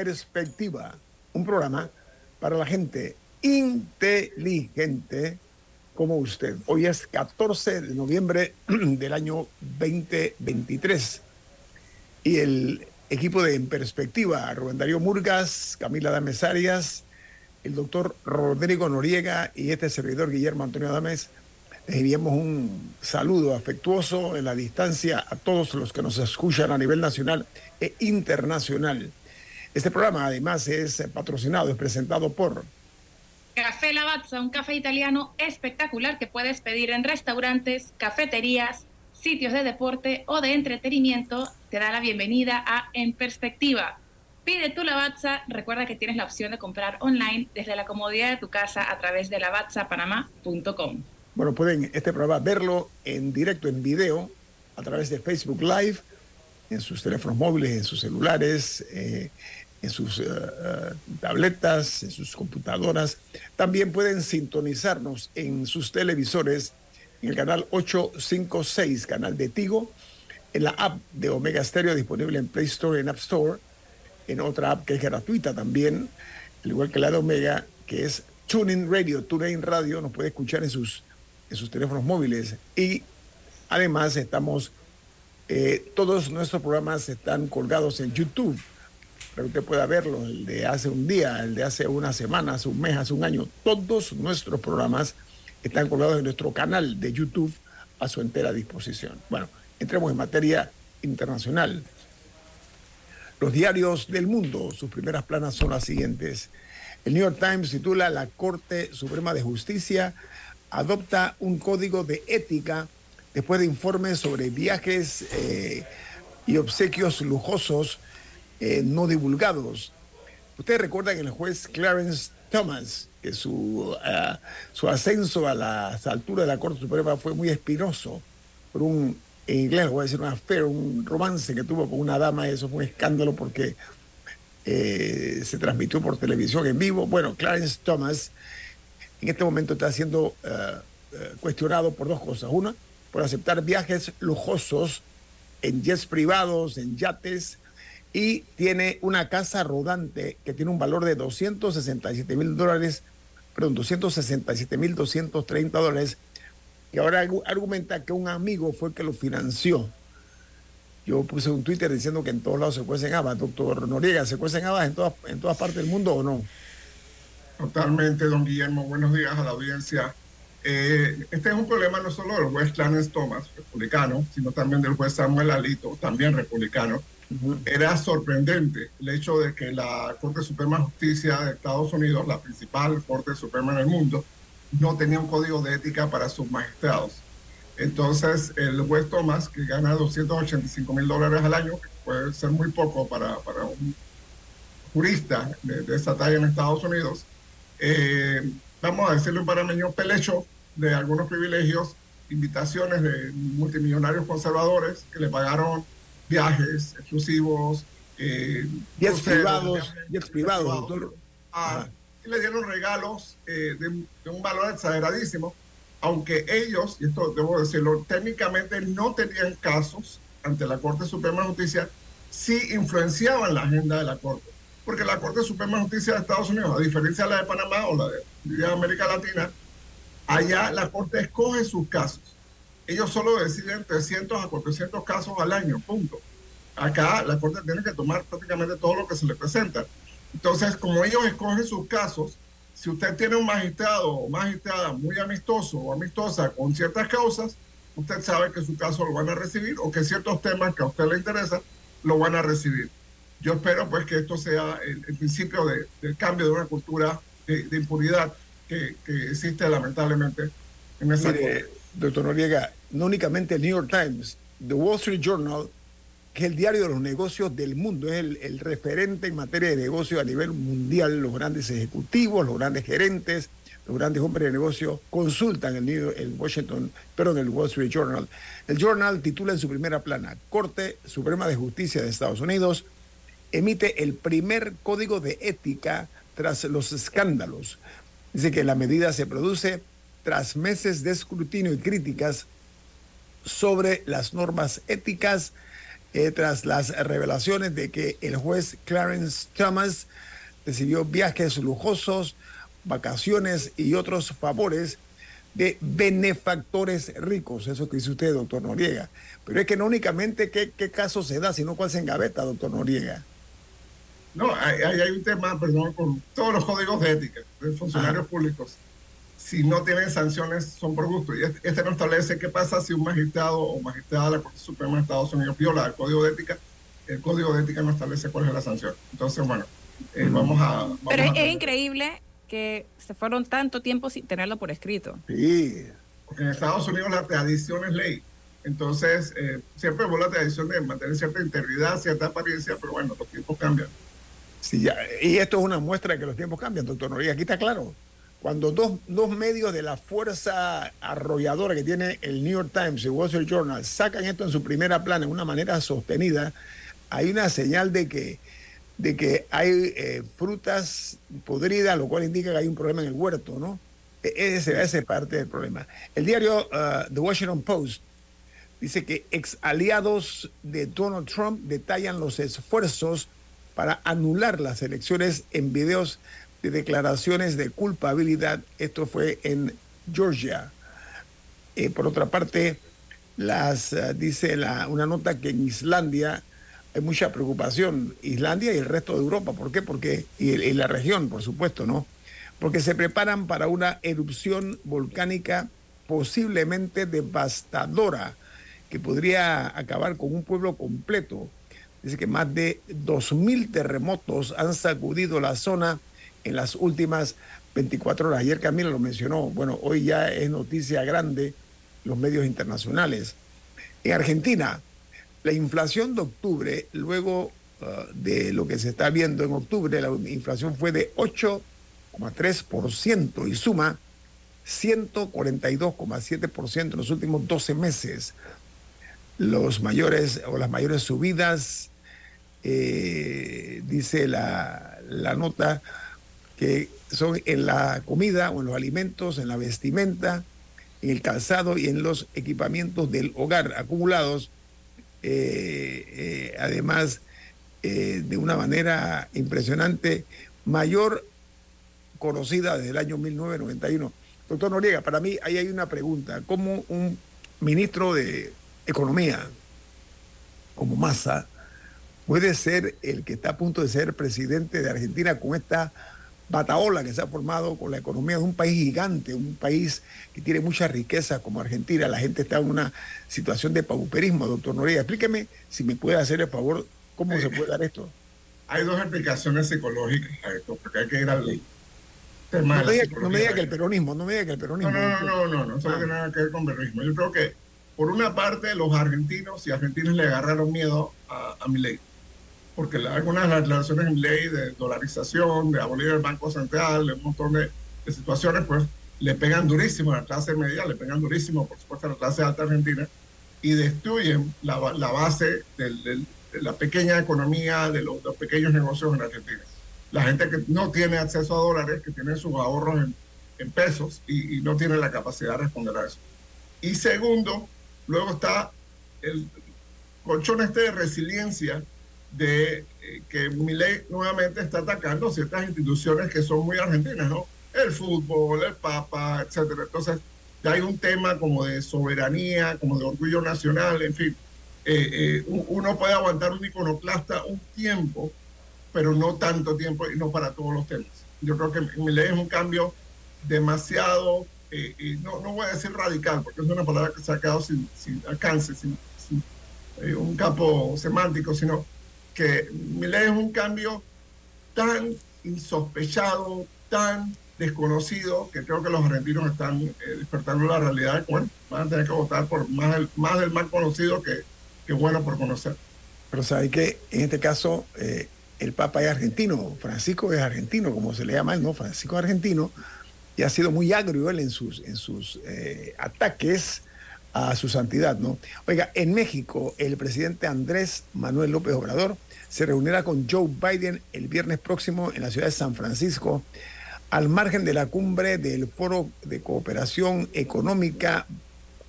Perspectiva, un programa para la gente inteligente como usted. Hoy es 14 de noviembre del año 2023 y el equipo de En Perspectiva, Rubén Darío Murgas, Camila Dames Arias, el doctor Rodrigo Noriega y este servidor Guillermo Antonio Dames, les enviamos un saludo afectuoso en la distancia a todos los que nos escuchan a nivel nacional e internacional. Este programa además es patrocinado, es presentado por Café Lavazza, un café italiano espectacular que puedes pedir en restaurantes, cafeterías, sitios de deporte o de entretenimiento. Te da la bienvenida a En Perspectiva. Pide tu Lavazza, recuerda que tienes la opción de comprar online desde la comodidad de tu casa a través de lavazzapanamá.com. Bueno, pueden este programa verlo en directo, en video, a través de Facebook Live, en sus teléfonos móviles, en sus celulares, eh, en sus eh, tabletas, en sus computadoras. También pueden sintonizarnos en sus televisores, en el canal 856, canal de Tigo, en la app de Omega Stereo disponible en Play Store y en App Store, en otra app que es gratuita también, al igual que la de Omega, que es TuneIn Radio. TuneIn Radio nos puede escuchar en sus en sus teléfonos móviles. Y además estamos, eh, todos nuestros programas están colgados en YouTube, para que usted pueda verlo, el de hace un día, el de hace una semana, un mes, hace un año. Todos nuestros programas están colgados en nuestro canal de YouTube a su entera disposición. Bueno, entremos en materia internacional. Los diarios del mundo, sus primeras planas son las siguientes. El New York Times titula La Corte Suprema de Justicia adopta un código de ética después de informes sobre viajes eh, y obsequios lujosos eh, no divulgados. Ustedes recuerdan que el juez Clarence Thomas, que su, ah, su ascenso a las alturas de la Corte Suprema fue muy espinoso por un, en inglés voy a decir, un affair, un romance que tuvo con una dama, y eso fue un escándalo porque eh, se transmitió por televisión en vivo. Bueno, Clarence Thomas en este momento está siendo eh, eh, cuestionado por dos cosas. Una, por aceptar viajes lujosos en jets privados, en yates, y tiene una casa rodante que tiene un valor de 267 mil dólares, perdón, 267 mil 230 dólares, y ahora argumenta que un amigo fue el que lo financió. Yo puse un Twitter diciendo que en todos lados se cuecen habas. Doctor Noriega, ¿se cuecen habas en todas, en todas partes del mundo o no? Totalmente, don Guillermo. Buenos días a la audiencia. Eh, este es un problema no solo del juez Clarence Thomas, republicano, sino también del juez Samuel Alito, también republicano. Era sorprendente el hecho de que la Corte Suprema de Justicia de Estados Unidos, la principal Corte Suprema en el mundo, no tenía un código de ética para sus magistrados. Entonces, el juez Thomas, que gana 285 mil dólares al año, que puede ser muy poco para, para un jurista de, de esa talla en Estados Unidos, eh, vamos a decirlo en panameño, pelecho de algunos privilegios, invitaciones de multimillonarios conservadores que le pagaron viajes exclusivos, eh, privados, privados, ah, y le dieron regalos eh, de, un valor exageradísimo, aunque ellos, y esto debo decirlo, técnicamente no tenían casos ante la Corte Suprema de Justicia, sí influenciaban la agenda de la Corte porque la Corte Suprema de Justicia de Estados Unidos, a diferencia de la de Panamá o la de, América Latina, allá la Corte escoge sus casos. Ellos solo deciden 300 a 400 casos al año, punto. Acá la Corte tiene que tomar prácticamente todo lo que se le presenta. Entonces, como ellos escogen sus casos, si usted tiene un magistrado o magistrada muy amistoso o amistosa con ciertas causas, usted sabe que su caso lo van a recibir o que ciertos temas que a usted le interesan lo van a recibir. Yo espero pues que esto sea el, principio de, del cambio de una cultura de, impunidad que, existe lamentablemente en esa Mire, Doctor Noriega, no únicamente el New York Times, The Wall Street Journal, que es el diario de los negocios del mundo, es el, el referente en materia de negocios a nivel mundial, los grandes ejecutivos, los grandes gerentes, los grandes hombres de negocio consultan el, el Washington, perdón, el Wall Street Journal. El Journal titula en su primera plana, Corte Suprema de Justicia de Estados Unidos emite el primer código de ética tras los escándalos. Dice que la medida se produce tras meses de escrutinio y críticas sobre las normas éticas, eh, tras las revelaciones de que el juez Clarence Thomas recibió viajes lujosos, vacaciones y otros favores de benefactores ricos. Eso que dice usted, doctor Noriega. Pero es que no únicamente qué, qué caso se da, sino cuál se engaveta, doctor Noriega. No, hay, hay un tema, perdón, con todos los códigos de ética de funcionarios públicos. Si no tienen sanciones, son por gusto. Y este, este, no establece qué pasa si un magistrado o magistrada de la Corte Suprema de Estados Unidos viola el código de ética. El código de ética no establece cuál es la sanción. Entonces, bueno, eh, vamos a... Pero es increíble que se fueron tanto tiempo sin tenerlo por escrito. Sí. Porque en Estados Unidos la tradición es ley. Entonces, eh, siempre hubo la tradición de mantener cierta integridad, cierta apariencia, pero bueno, los tiempos cambian. Y esto es una muestra de que los tiempos cambian, doctor Noriega. Aquí está claro. Cuando dos, dos medios de la fuerza arrolladora que tiene el New York Times y Wall Street Journal sacan esto en su primera plana de una manera sostenida, hay una señal de que de que hay eh, frutas podridas, lo cual indica que hay un problema en el huerto, ¿no? E, ese, es parte del problema. El diario uh, The Washington Post dice que ex aliados de Donald Trump detallan los esfuerzos para anular las elecciones en videos de declaraciones de culpabilidad. Esto fue en Georgia. Eh, por otra parte, las, uh, dice la, una nota que en Islandia hay mucha preocupación. Islandia y el resto de Europa. ¿Por qué? Porque, y, la región, por supuesto, ¿no? Porque se preparan para una erupción volcánica posiblemente devastadora que podría acabar con un pueblo completo. Dice que más de 2.000 terremotos han sacudido la zona en las últimas 24 horas. Ayer Camila lo mencionó. Bueno, hoy ya es noticia grande los medios internacionales. En Argentina, la inflación de octubre, luego uh, de lo que se está viendo en octubre, la inflación fue de 8,3% y suma 142,7% en los últimos 12 meses. Los mayores o las mayores subidas, eh, dice la, la nota, que son en la comida o en los alimentos, en la vestimenta, en el calzado y en los equipamientos del hogar acumulados eh, eh, además de una manera impresionante, mayor conocida desde el año 1991. Doctor Noriega, para mí ahí hay una pregunta. ¿Cómo un ministro de Economía como Massa puede ser el que está a punto de ser presidente de Argentina con esta bataola que se ha formado con la economía de un país gigante, un país que tiene mucha riqueza como Argentina. La gente está en una situación de pauperismo, doctor Noriega. Explíqueme si me puede hacer el favor, cómo se puede dar esto. Hay dos explicaciones psicológicas a esto, porque hay que ir al tema no, me diga, no me diga que el peronismo, no me diga que el peronismo. No, no, no, no, no, eso no tiene nada que ver con peronismo. Yo creo que, por una parte, los argentinos y argentinos le agarraron miedo a, a mi ley porque algunas de las declaraciones en ley de dolarización, de abolir el Banco Central, de un montón de, situaciones, pues le pegan durísimo a la clase media, le pegan durísimo, por supuesto, a la clase alta argentina y destruyen la, base de la pequeña economía, de los, pequeños negocios en Argentina. La gente que no tiene acceso a dólares, que tiene sus ahorros en, pesos y, y, no tiene la capacidad de responder a eso. Y segundo, luego está el colchón este de resiliencia de eh, que ley nuevamente está atacando ciertas instituciones que son muy argentinas, ¿no? El fútbol, el Papa, etcétera. Entonces, ya hay un tema como de soberanía, como de orgullo nacional, en fin. eh, uno puede aguantar un iconoclasta un tiempo, pero no tanto tiempo y no para todos los temas. Yo creo que mi ley es un cambio demasiado, y no, no voy a decir radical, porque es una palabra que se ha quedado sin, sin alcance, sin, un campo semántico, sino que mi ley es un cambio tan insospechado, tan desconocido, que creo que los argentinos están eh, despertando la realidad bueno, van a tener que votar por más, el, más del mal conocido que, que bueno por conocer. Pero sabe que en este caso eh, el Papa es argentino, Francisco es argentino, como se le llama él, ¿no? Francisco es argentino, y ha sido muy agrio él en sus, en sus eh, ataques a su santidad, ¿no? Oiga, en México el presidente Andrés Manuel López Obrador se reunirá con Joe Biden el viernes próximo en la ciudad de San Francisco, al margen de la cumbre del Foro de Cooperación Económica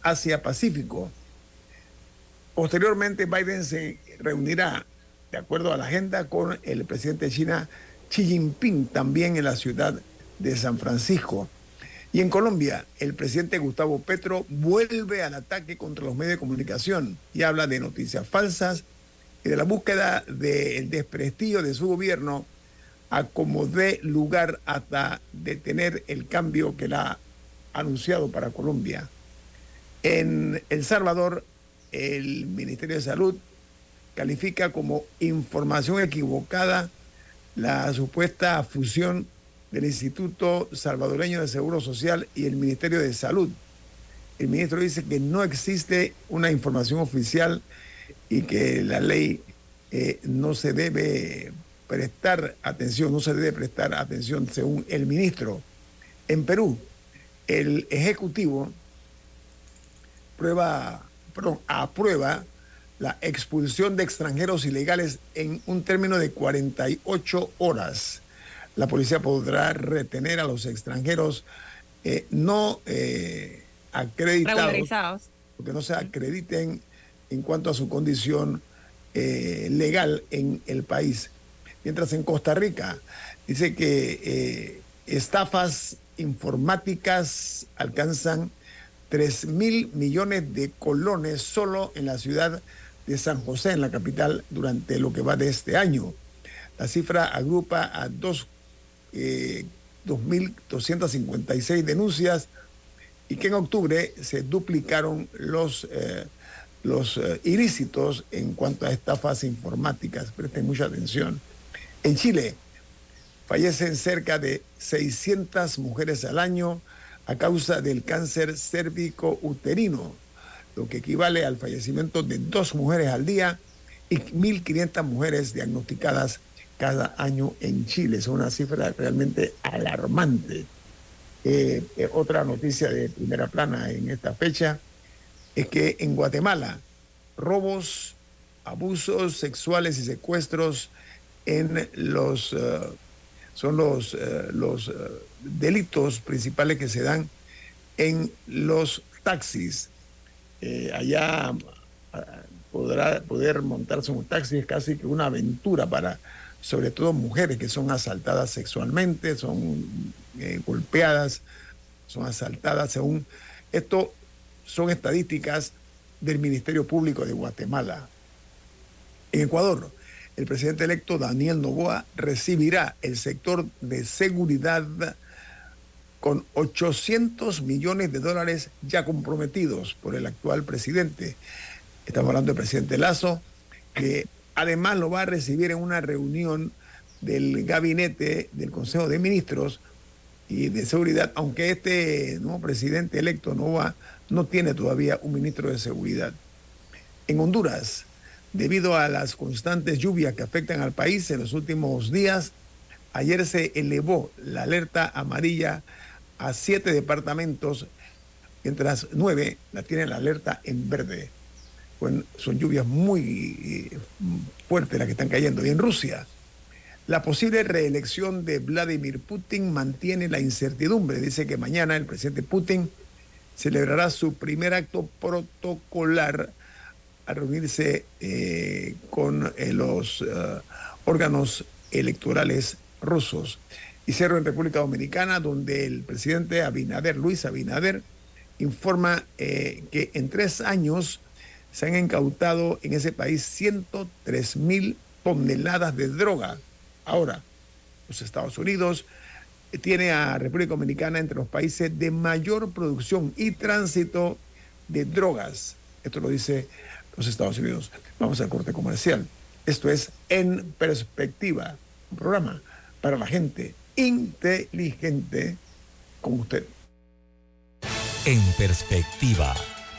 Asia-Pacífico. Posteriormente, Biden se reunirá, de acuerdo a la agenda, con el presidente de China, Xi Jinping, también en la ciudad de San Francisco. Y en Colombia, el presidente Gustavo Petro vuelve al ataque contra los medios de comunicación y habla de noticias falsas, y de la búsqueda del desprestigio de su gobierno a como dé lugar hasta detener el cambio que la ha anunciado para Colombia. En El Salvador, el Ministerio de Salud califica como información equivocada la supuesta fusión del Instituto Salvadoreño de Seguro Social y el Ministerio de Salud. El ministro dice que no existe una información oficial y que la ley eh, no se debe prestar atención, no se debe prestar atención según el ministro. En Perú, el Ejecutivo prueba, aprueba la expulsión de extranjeros ilegales en un término de 48 horas. La policía podrá retener a los extranjeros eh, no eh, acreditados, porque no se acrediten en cuanto a su condición eh, legal en el país. Mientras en Costa Rica dice que estafas informáticas alcanzan 3 mil millones de colones solo en la ciudad de San José, en la capital, durante lo que va de este año. La cifra agrupa a 2.256 eh, denuncias y que en octubre se duplicaron los los eh, ilícitos en cuanto a estafas informáticas. Presten mucha atención. En Chile fallecen cerca de 600 mujeres al año a causa del cáncer cérvico uterino, lo que equivale al fallecimiento de dos mujeres al día y 1.500 mujeres diagnosticadas cada año en Chile. Es una cifra realmente alarmante. Eh, eh, otra noticia de primera plana en esta fecha es que en Guatemala robos, abusos sexuales y secuestros en los eh, son los, los delitos principales que se dan en los taxis. allá podrá poder montarse un taxi es casi que una aventura para sobre todo mujeres que son asaltadas sexualmente, son golpeadas, son asaltadas según esto son estadísticas del Ministerio Público de Guatemala. En Ecuador, el presidente electo Daniel Novoa recibirá el sector de seguridad con 800 millones de dólares ya comprometidos por el actual presidente. Estamos hablando del presidente Lazo, que además lo va a recibir en una reunión del gabinete del Consejo de Ministros y de Seguridad, aunque este nuevo presidente electo no va no tiene todavía un ministro de seguridad. En Honduras, debido a las constantes lluvias que afectan al país en los últimos días, ayer se elevó la alerta amarilla a siete departamentos, mientras nueve la tienen la alerta en verde. Son lluvias muy eh, fuertes las que están cayendo. Y en Rusia, la posible reelección de Vladimir Putin mantiene la incertidumbre. Dice que mañana el presidente Putin celebrará su primer acto protocolar a reunirse eh, con eh, los órganos electorales rusos. Y cierro en República Dominicana, donde el presidente Abinader, Luis Abinader, informa que en tres años se han incautado en ese país 103 mil toneladas de droga. Ahora, los Estados Unidos tiene a República Dominicana entre los países de mayor producción y tránsito de drogas. Esto lo dice los Estados Unidos. Vamos al corte comercial. Esto es En Perspectiva, un programa para la gente inteligente como usted. En Perspectiva,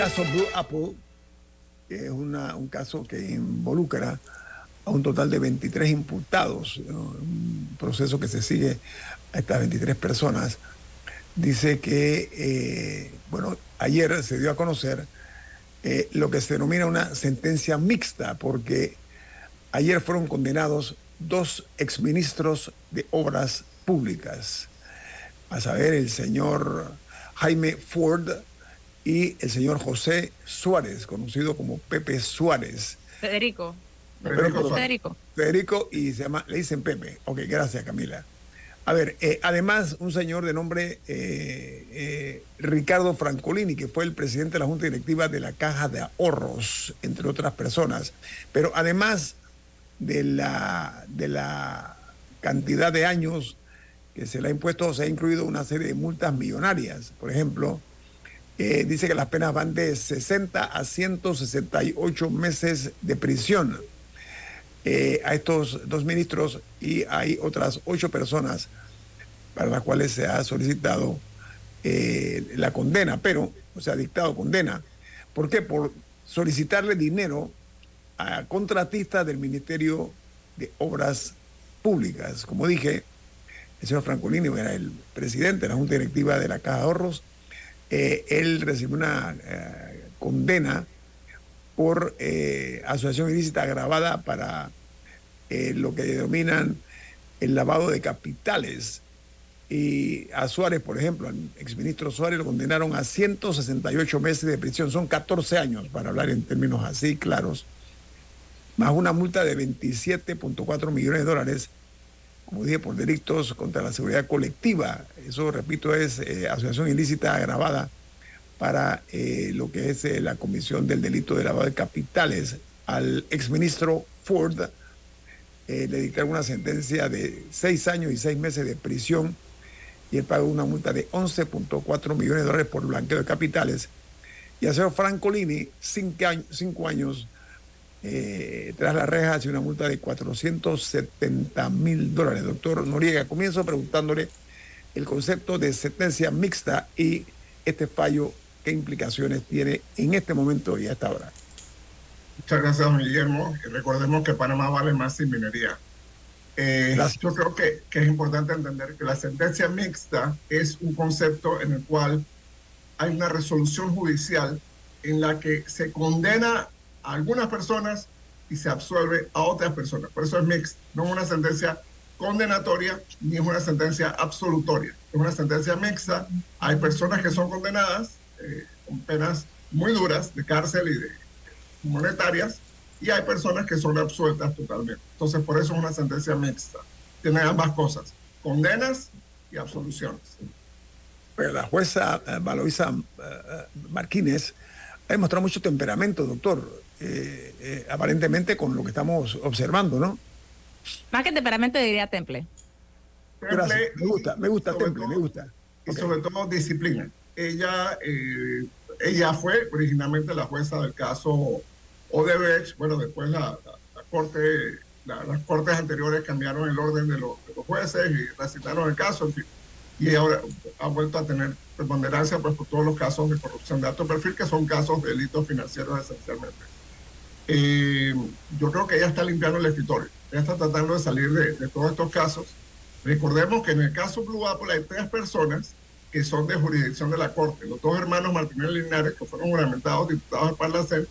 Caso Blue Apple es un caso que involucra a un total de 23 imputados, un proceso que se sigue a estas 23 personas. Dice que, eh, bueno, ayer se dio a conocer eh, lo que se denomina una sentencia mixta, porque ayer fueron condenados dos exministros de obras públicas, a saber, el señor Jaime Ford y el señor José Suárez, conocido como Pepe Suárez. Federico. Federico. Federico. y se llama, le dicen Pepe. Ok, gracias Camila. A ver, eh, además un señor de nombre eh, eh, Ricardo Francolini, que fue el presidente de la Junta Directiva de la Caja de Ahorros, entre otras personas. Pero además de la, de la cantidad de años que se le ha impuesto, se ha incluido una serie de multas millonarias. Por ejemplo, dice que las penas van de 60 a 168 meses de prisión. a estos dos ministros y hay otras ocho personas para las cuales se ha solicitado eh, la condena, pero, o sea, dictado condena. ¿Por qué? Por solicitarle dinero a contratistas del Ministerio de Obras Públicas. Como dije, el señor Francolini era el presidente de la Junta Directiva de la Caja de Ahorros. Eh, él recibió una eh, condena por asociación ilícita agravada para lo que denominan el lavado de capitales. Y a Suárez, por ejemplo, al exministro Suárez lo condenaron a 168 meses de prisión, son 14 años, para hablar en términos así claros, más una multa de 27.4 millones de dólares, como dije, por delitos contra la seguridad colectiva. Eso, repito, es eh, asociación ilícita agravada para eh, lo que es eh, la comisión del delito de lavado de capitales. Al exministro Ford le dictaron una sentencia de seis años y seis meses de prisión y él pagó una multa de 11.4 millones de dólares por blanqueo de capitales. Y a señor Francolini, cinco años, eh, tras la reja, hace una multa de 470 mil dólares. Doctor Noriega, comienzo preguntándole el concepto de sentencia mixta y este fallo, qué implicaciones tiene en este momento y a esta hora. Muchas gracias, Guillermo. recordemos que Panamá vale más sin minería. Eh, yo creo que, que, es importante entender que la sentencia mixta es un concepto en el cual hay una resolución judicial en la que se condena algunas personas y se absuelve a otras personas. Por eso es mixta, no es una sentencia condenatoria ni es una sentencia absolutoria. Es una sentencia mixta. Hay personas que son condenadas eh, con penas muy duras de cárcel y de monetarias y hay personas que son absueltas totalmente. Entonces, por eso es una sentencia mixta. Tiene ambas cosas, condenas y absoluciones. Pero la jueza eh, Valoisa eh, Martínez ha demostrado mucho temperamento, doctor, eh, aparentemente con lo que estamos observando, ¿no? Más que temperamento diría temple. Gracias. Me gusta, me gusta temple, me gusta. Y sobre todo disciplina. Ella, ella fue originalmente la jueza del caso Odebrecht, bueno, después la, corte, las cortes anteriores cambiaron el orden de los, jueces y recitaron el caso, en fin. Y ahora ha vuelto a tener preponderancia pues, por todos los casos de corrupción de alto perfil, que son casos de delitos financieros esencialmente. Eh, yo creo que ella está limpiando el escritorio. Ella está tratando de salir de, de, todos estos casos. Recordemos que en el caso Blue Apple hay tres personas que son de jurisdicción de la Corte. Los dos hermanos Martínez Linares, que fueron juramentados diputados del Parlacén,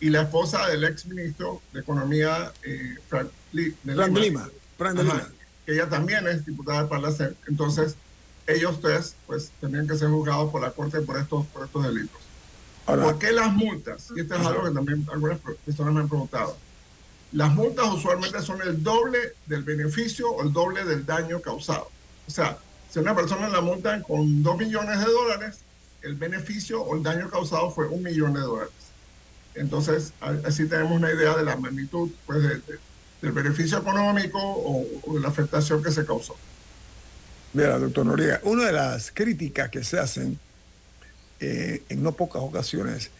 y la esposa del ex ministro de Economía, eh, Frank, de Lima, que ella también es diputada del Parlacén. Entonces, ellos tres, pues, tenían que ser juzgados por la Corte por estos, por estos delitos. ¿Por qué las multas? Y esto es algo que también algunas personas me han preguntado. Las multas usualmente son el doble del beneficio o el doble del daño causado. O sea, si una persona la multa con dos millones de dólares, el beneficio o el daño causado fue un millón de dólares. Entonces, así tenemos una idea de la magnitud pues, del beneficio económico o, de la afectación que se causó. Mira, doctor Noriega, una de las críticas que se hacen eh, en no pocas ocasiones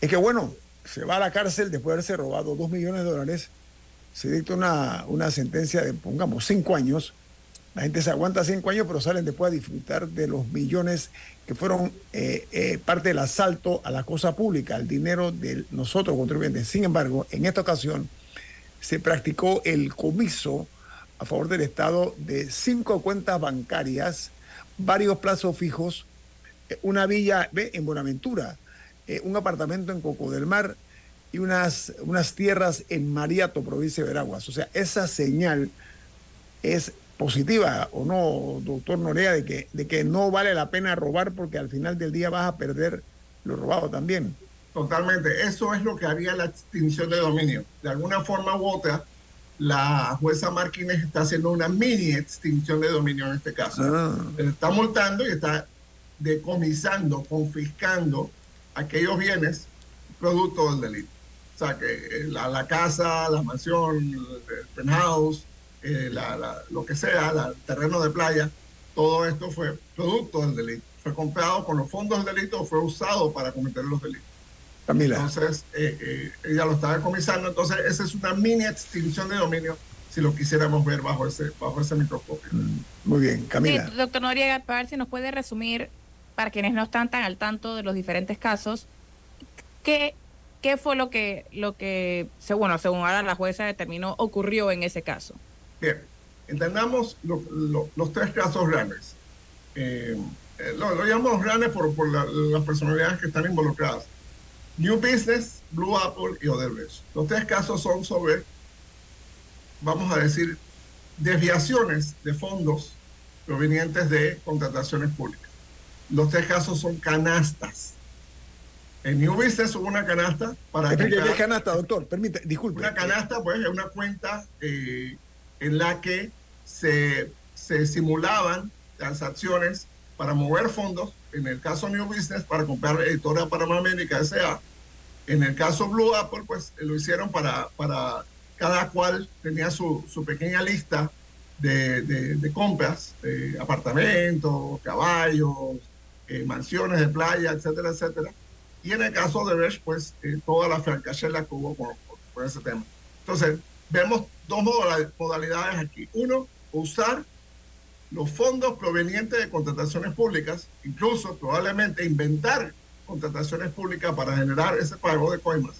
es que, bueno, se va a la cárcel después de haberse robado dos millones de dólares, se dicta una, una sentencia de, pongamos, cinco años, la gente se aguanta cinco años, pero salen después a disfrutar de los millones que fueron eh, eh, parte del asalto a la cosa pública, al dinero de nosotros contribuyentes. Sin embargo, en esta ocasión se practicó el comiso a favor del Estado de cinco cuentas bancarias, varios plazos fijos, una villa en Buenaventura, un apartamento en Coco del Mar y unas, unas tierras en Mariato, provincia de Veraguas. O sea, esa señal es positiva o no, doctor Norea, de que, de que no vale la pena robar porque al final del día vas a perder lo robado también. Totalmente, eso es lo que haría la extinción de dominio. De alguna forma u otra, la jueza Martínez está haciendo una mini extinción de dominio en este caso. Ah. Está multando y está decomisando, confiscando aquellos bienes producto del delito. O sea, que eh, la, la casa, la mansión, el penthouse, eh, lo que sea, el terreno de playa, todo esto fue producto del delito. Fue comprado con los fondos del delito, fue usado para cometer los delitos. Entonces, eh, eh, ella lo está decomisando. Entonces, esa es una mini extinción de dominio si lo quisiéramos ver bajo ese, bajo ese microscopio. Mm, muy bien, Camila. doctor Noriega, para ver si nos puede resumir, para quienes no están tan al tanto de los diferentes casos, ¿qué, fue lo que, lo que bueno, según ahora la jueza determinó, ocurrió en ese caso? Bien, entendamos los tres casos grandes. Eh, lo, llamamos grandes por las personalidades que están involucradas. New Business, Blue Apple y Odebrecht. Los tres casos son sobre, vamos a decir, desviaciones de fondos provenientes de contrataciones públicas. Los tres casos son canastas. En New Business hubo una canasta para... ¿Qué, ¿Qué canasta, doctor? Permite, disculpe. Una canasta, pues, es una cuenta eh, en la que se, se simulaban transacciones para mover fondos, en el caso New Business, para comprar Editora Panamá América S.A. En el caso Blue Apple, pues lo hicieron para, para cada cual tenía su, su pequeña lista de, de, compras, apartamentos, caballos, eh, mansiones de playa, etcétera, etcétera. Y en el caso de Resch, pues eh, toda la francachela que hubo con, con ese tema. Entonces, vemos dos modalidades aquí. Uno, usar los fondos provenientes de contrataciones públicas, incluso probablemente inventar contrataciones públicas para generar ese pago de coimas.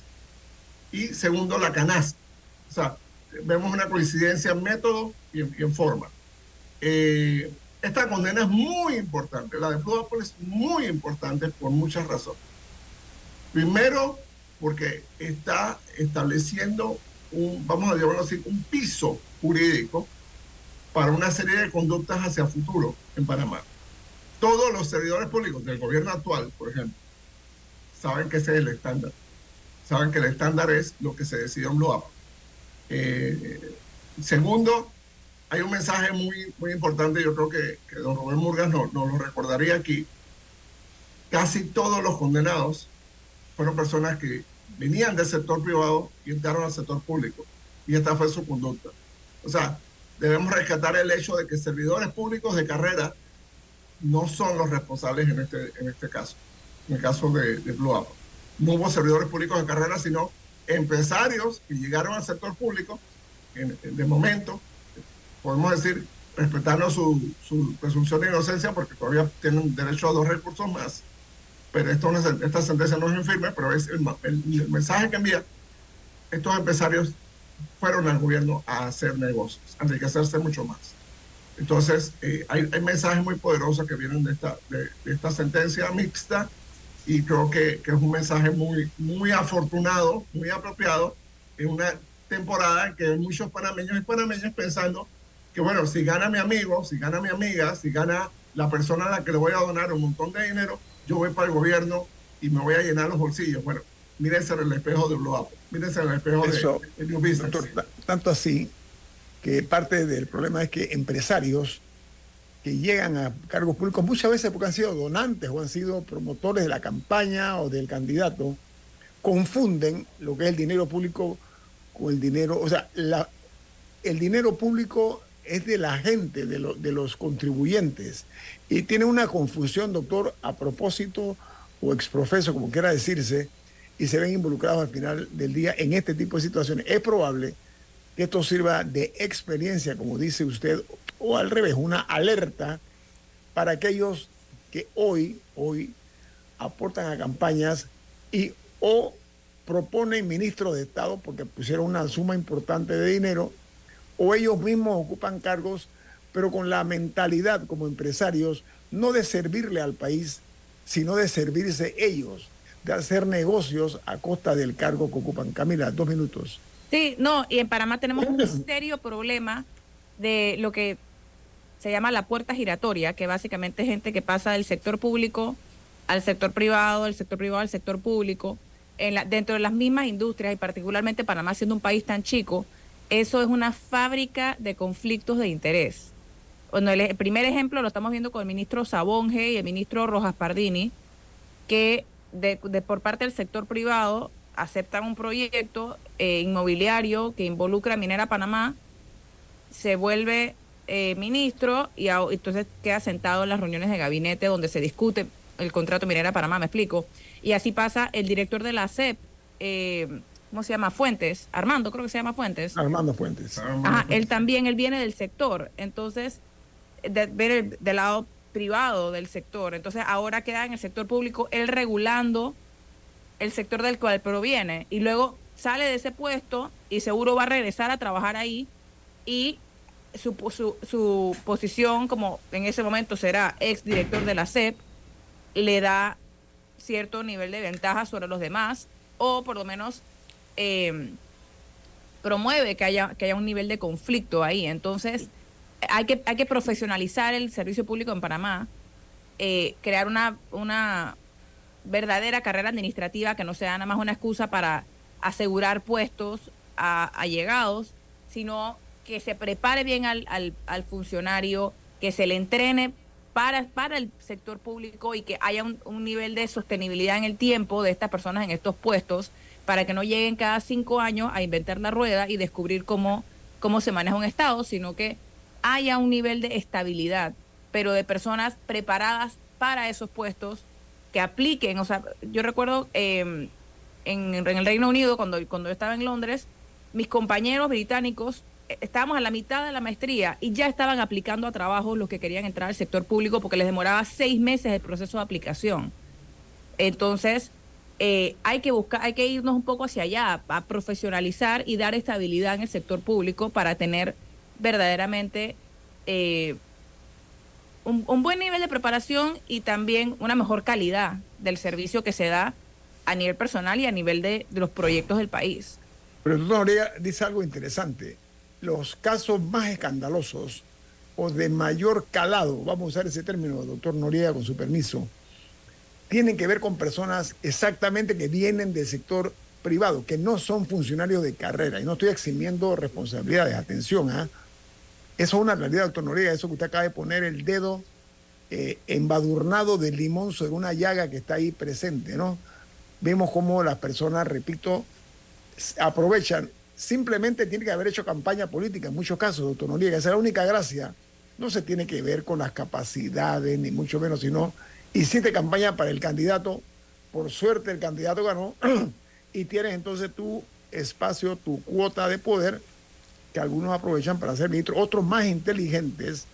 Y segundo, la canasta. O sea, vemos una coincidencia en método y en, forma. Eh, esta condena es muy importante, la de Blue es muy importante por muchas razones. Primero, porque está estableciendo vamos a llamarlo así, un piso jurídico para una serie de conductas hacia futuro en Panamá. Todos los servidores públicos del gobierno actual, por ejemplo, saben que ese es el estándar. saben que el estándar es lo que se decidió en Blue eh, segundo, hay un mensaje muy, muy importante, yo creo que, que don Robert Murgas nos no lo recordaría aquí. Casi todos los condenados fueron personas que venían del sector privado y entraron al sector público. Y esta fue su conducta. O sea, debemos rescatar el hecho de que servidores públicos de carrera no son los responsables en este, en este caso, en el caso de, de Blue Apple. No hubo servidores públicos de carrera, sino empresarios que llegaron al sector público en, de momento, podemos decir, respetando su, su, presunción de inocencia porque todavía tienen derecho a dos recursos más. Pero esto esta sentencia no es infirme, pero es el, el, mensaje que envía. Estos empresarios fueron al gobierno a hacer negocios, a enriquecerse mucho más. Entonces, eh, hay, hay, mensajes muy poderosos que vienen de esta, de, de esta sentencia mixta y creo que, que, es un mensaje muy, muy afortunado, muy apropiado en una temporada en que muchos panameños y panameñas pensando que, bueno, si gana mi amigo, si gana mi amiga, si gana la persona a la que le voy a donar un montón de dinero, yo voy para el gobierno y me voy a llenar los bolsillos. Bueno, mírense en el espejo de Blue Apple, mírense en el espejo de, New Business. tanto así que parte del problema es que empresarios que llegan a cargos públicos muchas veces porque han sido donantes o han sido promotores de la campaña o del candidato, confunden lo que es el dinero público con el dinero, o sea, la, el dinero público es de la gente, de, de los contribuyentes. Y tiene una confusión, doctor, a propósito o exprofeso, como quiera decirse, y se ven involucrados al final del día en este tipo de situaciones. Es probable que esto sirva de experiencia, como dice usted, o al revés, una alerta para aquellos que hoy, hoy aportan a campañas y o proponen ministros de Estado porque pusieron una suma importante de dinero, o ellos mismos ocupan cargos, pero con la mentalidad como empresarios, no de servirle al país, sino de servirse ellos, de hacer negocios a costa del cargo que ocupan. Camila, dos minutos. Sí, no, y en Panamá tenemos un serio problema de lo que se llama la puerta giratoria, que básicamente es gente que pasa del sector público al sector privado, del sector privado al sector público, en la, dentro de las mismas industrias y particularmente Panamá siendo un país tan chico, eso es una fábrica de conflictos de interés. El, primer ejemplo lo estamos viendo con el ministro Sabonge y el ministro Rojas Pardini, que por parte del sector privado aceptan un proyecto eh, inmobiliario que involucra a Minera Panamá, se vuelve eh, ministro y entonces queda sentado en las reuniones de gabinete donde se discute el contrato Minera Panamá, me explico. Y así pasa el director de la CEP, eh, ¿cómo se llama? Fuentes, Armando, creo que se llama Fuentes. Armando Fuentes. Ajá, él también, él viene del sector, entonces, de, ver el, del lado privado del sector. Entonces ahora queda en el sector público él regulando el sector del cual proviene y luego sale de ese puesto y seguro va a regresar a trabajar ahí y su, su, su posición como en ese momento será ex director de la CEP le da cierto nivel de ventaja sobre los demás o por lo menos eh, promueve que haya, que haya un nivel de conflicto ahí. Entonces, hay que, hay que profesionalizar el servicio público en Panamá, eh, crear una, una verdadera carrera administrativa que no sea nada más una excusa para asegurar puestos a, allegados, sino que se prepare bien al, al, al funcionario, que se le entrene para, para el sector público y que haya un, nivel de sostenibilidad en el tiempo de estas personas en estos puestos para que no lleguen cada cinco años a inventar la rueda y descubrir cómo, cómo se maneja un Estado, sino que haya un nivel de estabilidad, pero de personas preparadas para esos puestos que apliquen. O sea, yo recuerdo em, en, en, el Reino Unido, cuando, cuando yo estaba en Londres, mis compañeros británicos estábamos a la mitad de la maestría y ya estaban aplicando a trabajos los que querían entrar al sector público porque les demoraba seis meses el proceso de aplicación. Entonces, eh, hay que buscar, hay que irnos un poco hacia allá, a profesionalizar y dar estabilidad en el sector público para tener verdaderamente eh, un, buen nivel de preparación y también una mejor calidad del servicio que se da a nivel personal y a nivel de, los proyectos del país. Pero tú, Noriega, dice algo interesante los casos más escandalosos o de mayor calado, vamos a usar ese término, doctor Noriega, con su permiso, tienen que ver con personas exactamente que vienen del sector privados que no son funcionarios de carrera, y no estoy eximiendo responsabilidades, atención, ¿ah? Eso es una realidad, doctor Noriega, eso que usted acaba de poner el dedo eh, embadurnado de limón sobre una llaga que está ahí presente, ¿no? Vemos cómo las personas, repito, aprovechan. Simplemente tiene que haber hecho campaña política en muchos casos, doctor Noriega. Esa es la única gracia. No se tiene que ver con las capacidades, ni mucho menos, sino hiciste campaña para el candidato, por suerte el candidato ganó, y tienes entonces tu espacio, tu cuota de poder que algunos aprovechan para ser ministros, otros más inteligentes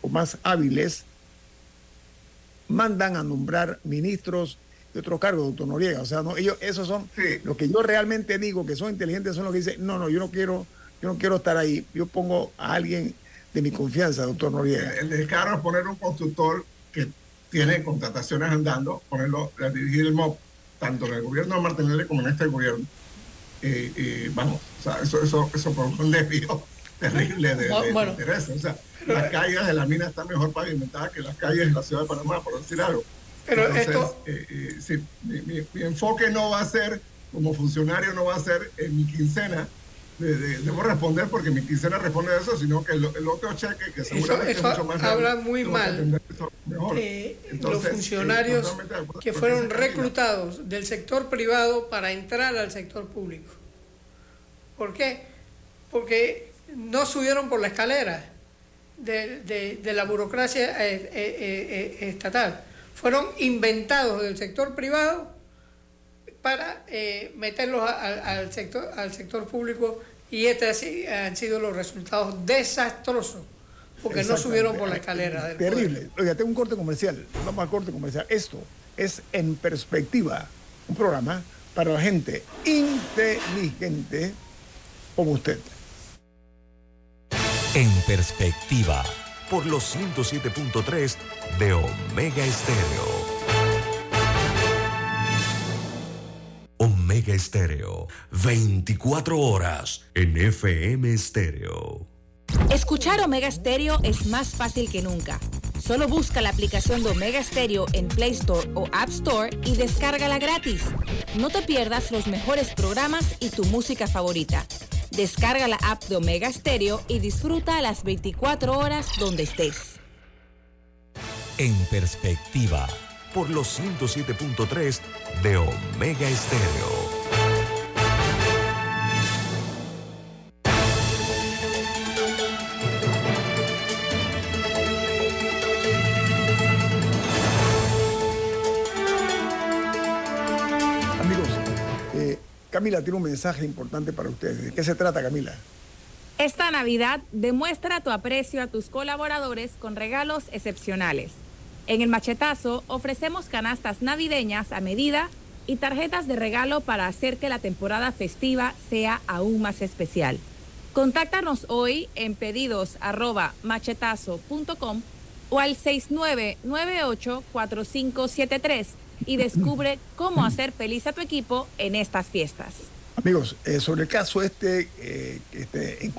o más hábiles mandan a nombrar ministros de otros cargos, doctor Noriega. O sea, no, ellos, esos son lo que yo realmente digo que son inteligentes, son los que dicen, no, no, yo no quiero, yo no quiero estar ahí. Yo pongo a alguien de mi confianza, doctor Noriega. El descaro es poner un constructor que tiene contrataciones andando, ponerlo a dirigir el MOP, tanto en el gobierno de Martinelli como en este gobierno y, vamos, o sea, eso, eso, eso por un desvío terrible de, interés. O sea, las calles de la mina están mejor pavimentadas que las calles de la ciudad de Panamá, por decir algo. Pero esto... Eh, eh, sí, mi, enfoque no va a ser, como funcionario, no va a ser en mi quincena. Debo responder porque mi quincena responde a eso, sino que el, otro cheque, que seguramente es mucho más habla muy mal de los funcionarios que fueron reclutados del sector privado para entrar al sector público. ¿Por qué? Porque no subieron por la escalera de, la burocracia eh, eh, eh, estatal. Fueron inventados del sector privado para meterlos al, sector, al sector público y estos han sido los resultados desastrosos porque no subieron por la escalera. Terrible. Oiga, tengo un corte comercial. Vamos al corte comercial. Esto es En Perspectiva, un programa para la gente inteligente como usted. En perspectiva, por los 107.3 de Omega Estéreo. Omega Estéreo, 24 horas en FM Estéreo. Escuchar Omega Estéreo es más fácil que nunca. Solo busca la aplicación de Omega Stereo en Play Store o App Store y descárgala gratis. No te pierdas los mejores programas y tu música favorita. Descarga la app de Omega Stereo y disfruta las 24 horas donde estés. En perspectiva, por los 107.3 de Omega Estéreo. Camila tiene un mensaje importante para ustedes. ¿De qué se trata, Camila? Esta Navidad demuestra tu aprecio a tus colaboradores con regalos excepcionales. En el machetazo ofrecemos canastas navideñas a medida y tarjetas de regalo para hacer que la temporada festiva sea aún más especial. Contáctanos hoy en pedidos machetazo.com o al 6998-4573 y descubre cómo hacer feliz a tu equipo en estas fiestas. Amigos, eh, sobre el caso este, eh, este en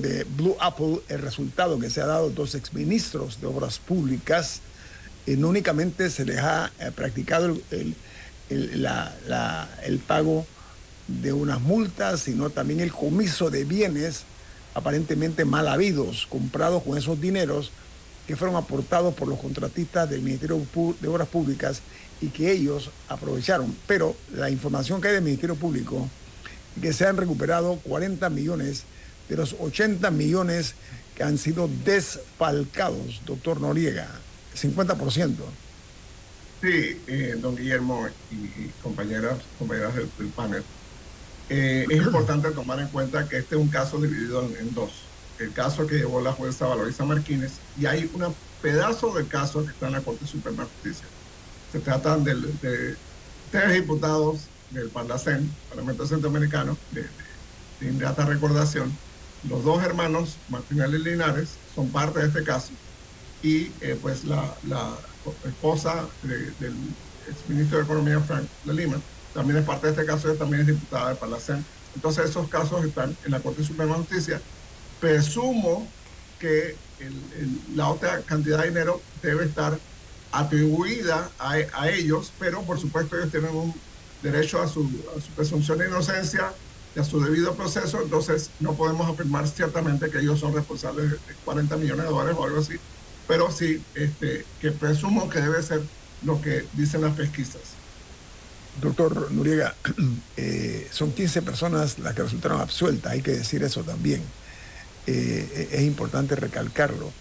de Blue Apple, el resultado que se ha dado dos exministros de Obras Públicas, eh, no únicamente se les ha practicado el, el, pago de unas multas, sino también el comiso de bienes aparentemente mal habidos, comprados con esos dineros que fueron aportados por los contratistas del Ministerio de Obras Públicas y que ellos aprovecharon. Pero la información que hay del Ministerio Público, que se han recuperado 40 millones de los 80 millones que han sido desfalcados, doctor Noriega, 50%. Sí, eh, don Guillermo y, compañeras, compañeras del, panel. Eh, es importante tomar en cuenta que este es un caso dividido en, dos. El caso que llevó la jueza Valoriza Martínez y hay un pedazo del caso que está en la Corte Suprema de Justicia se tratan de, tres diputados del Parlacén, Parlamento Centroamericano, de, de, ingrata recordación. Los dos hermanos, Martinelli y Linares, son parte de este caso. Y eh, pues la, esposa del exministro de Economía, Frank de Lima, también es parte de este caso, ella también es diputada del Parlacén. Entonces esos casos están en la Corte Suprema de Justicia. Presumo que la otra cantidad de dinero debe estar atribuida a, ellos, pero por supuesto ellos tienen un derecho a su, presunción de inocencia y a su debido proceso, entonces no podemos afirmar ciertamente que ellos son responsables de 40 millones de dólares o algo así, pero sí este, que presumo que debe ser lo que dicen las pesquisas. Doctor Noriega, eh, son 15 personas las que resultaron absueltas, hay que decir eso también. Eh, es importante recalcarlo.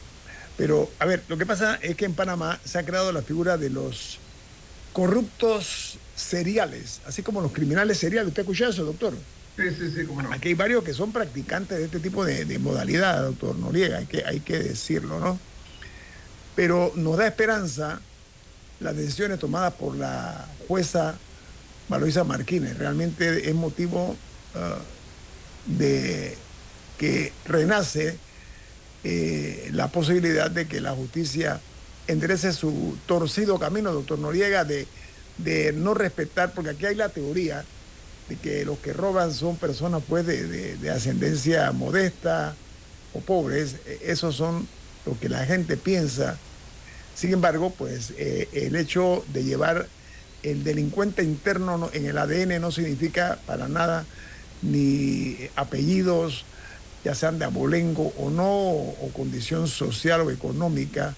Pero, a ver, lo que pasa es que en Panamá se ha creado la figura de los corruptos seriales, así como los criminales seriales. ¿Usted escuchado eso, doctor? Sí, sí, sí, cómo no. Aquí hay varios que son practicantes de este tipo de, de modalidad, doctor Noriega, hay que, hay que decirlo, ¿no? Pero nos da esperanza las decisiones tomadas por la jueza Valoisa Martínez. Realmente es motivo ah, de que renace eh, la posibilidad de que la justicia enderece su torcido camino, doctor Noriega, de, de no respetar, porque aquí hay la teoría de que los que roban son personas pues de, de ascendencia modesta o pobres, esos son lo que la gente piensa. Sin embargo, pues eh, el hecho de llevar el delincuente interno en el ADN no significa para nada ni apellidos, ya sean de abolengo o no, o condición social o económica.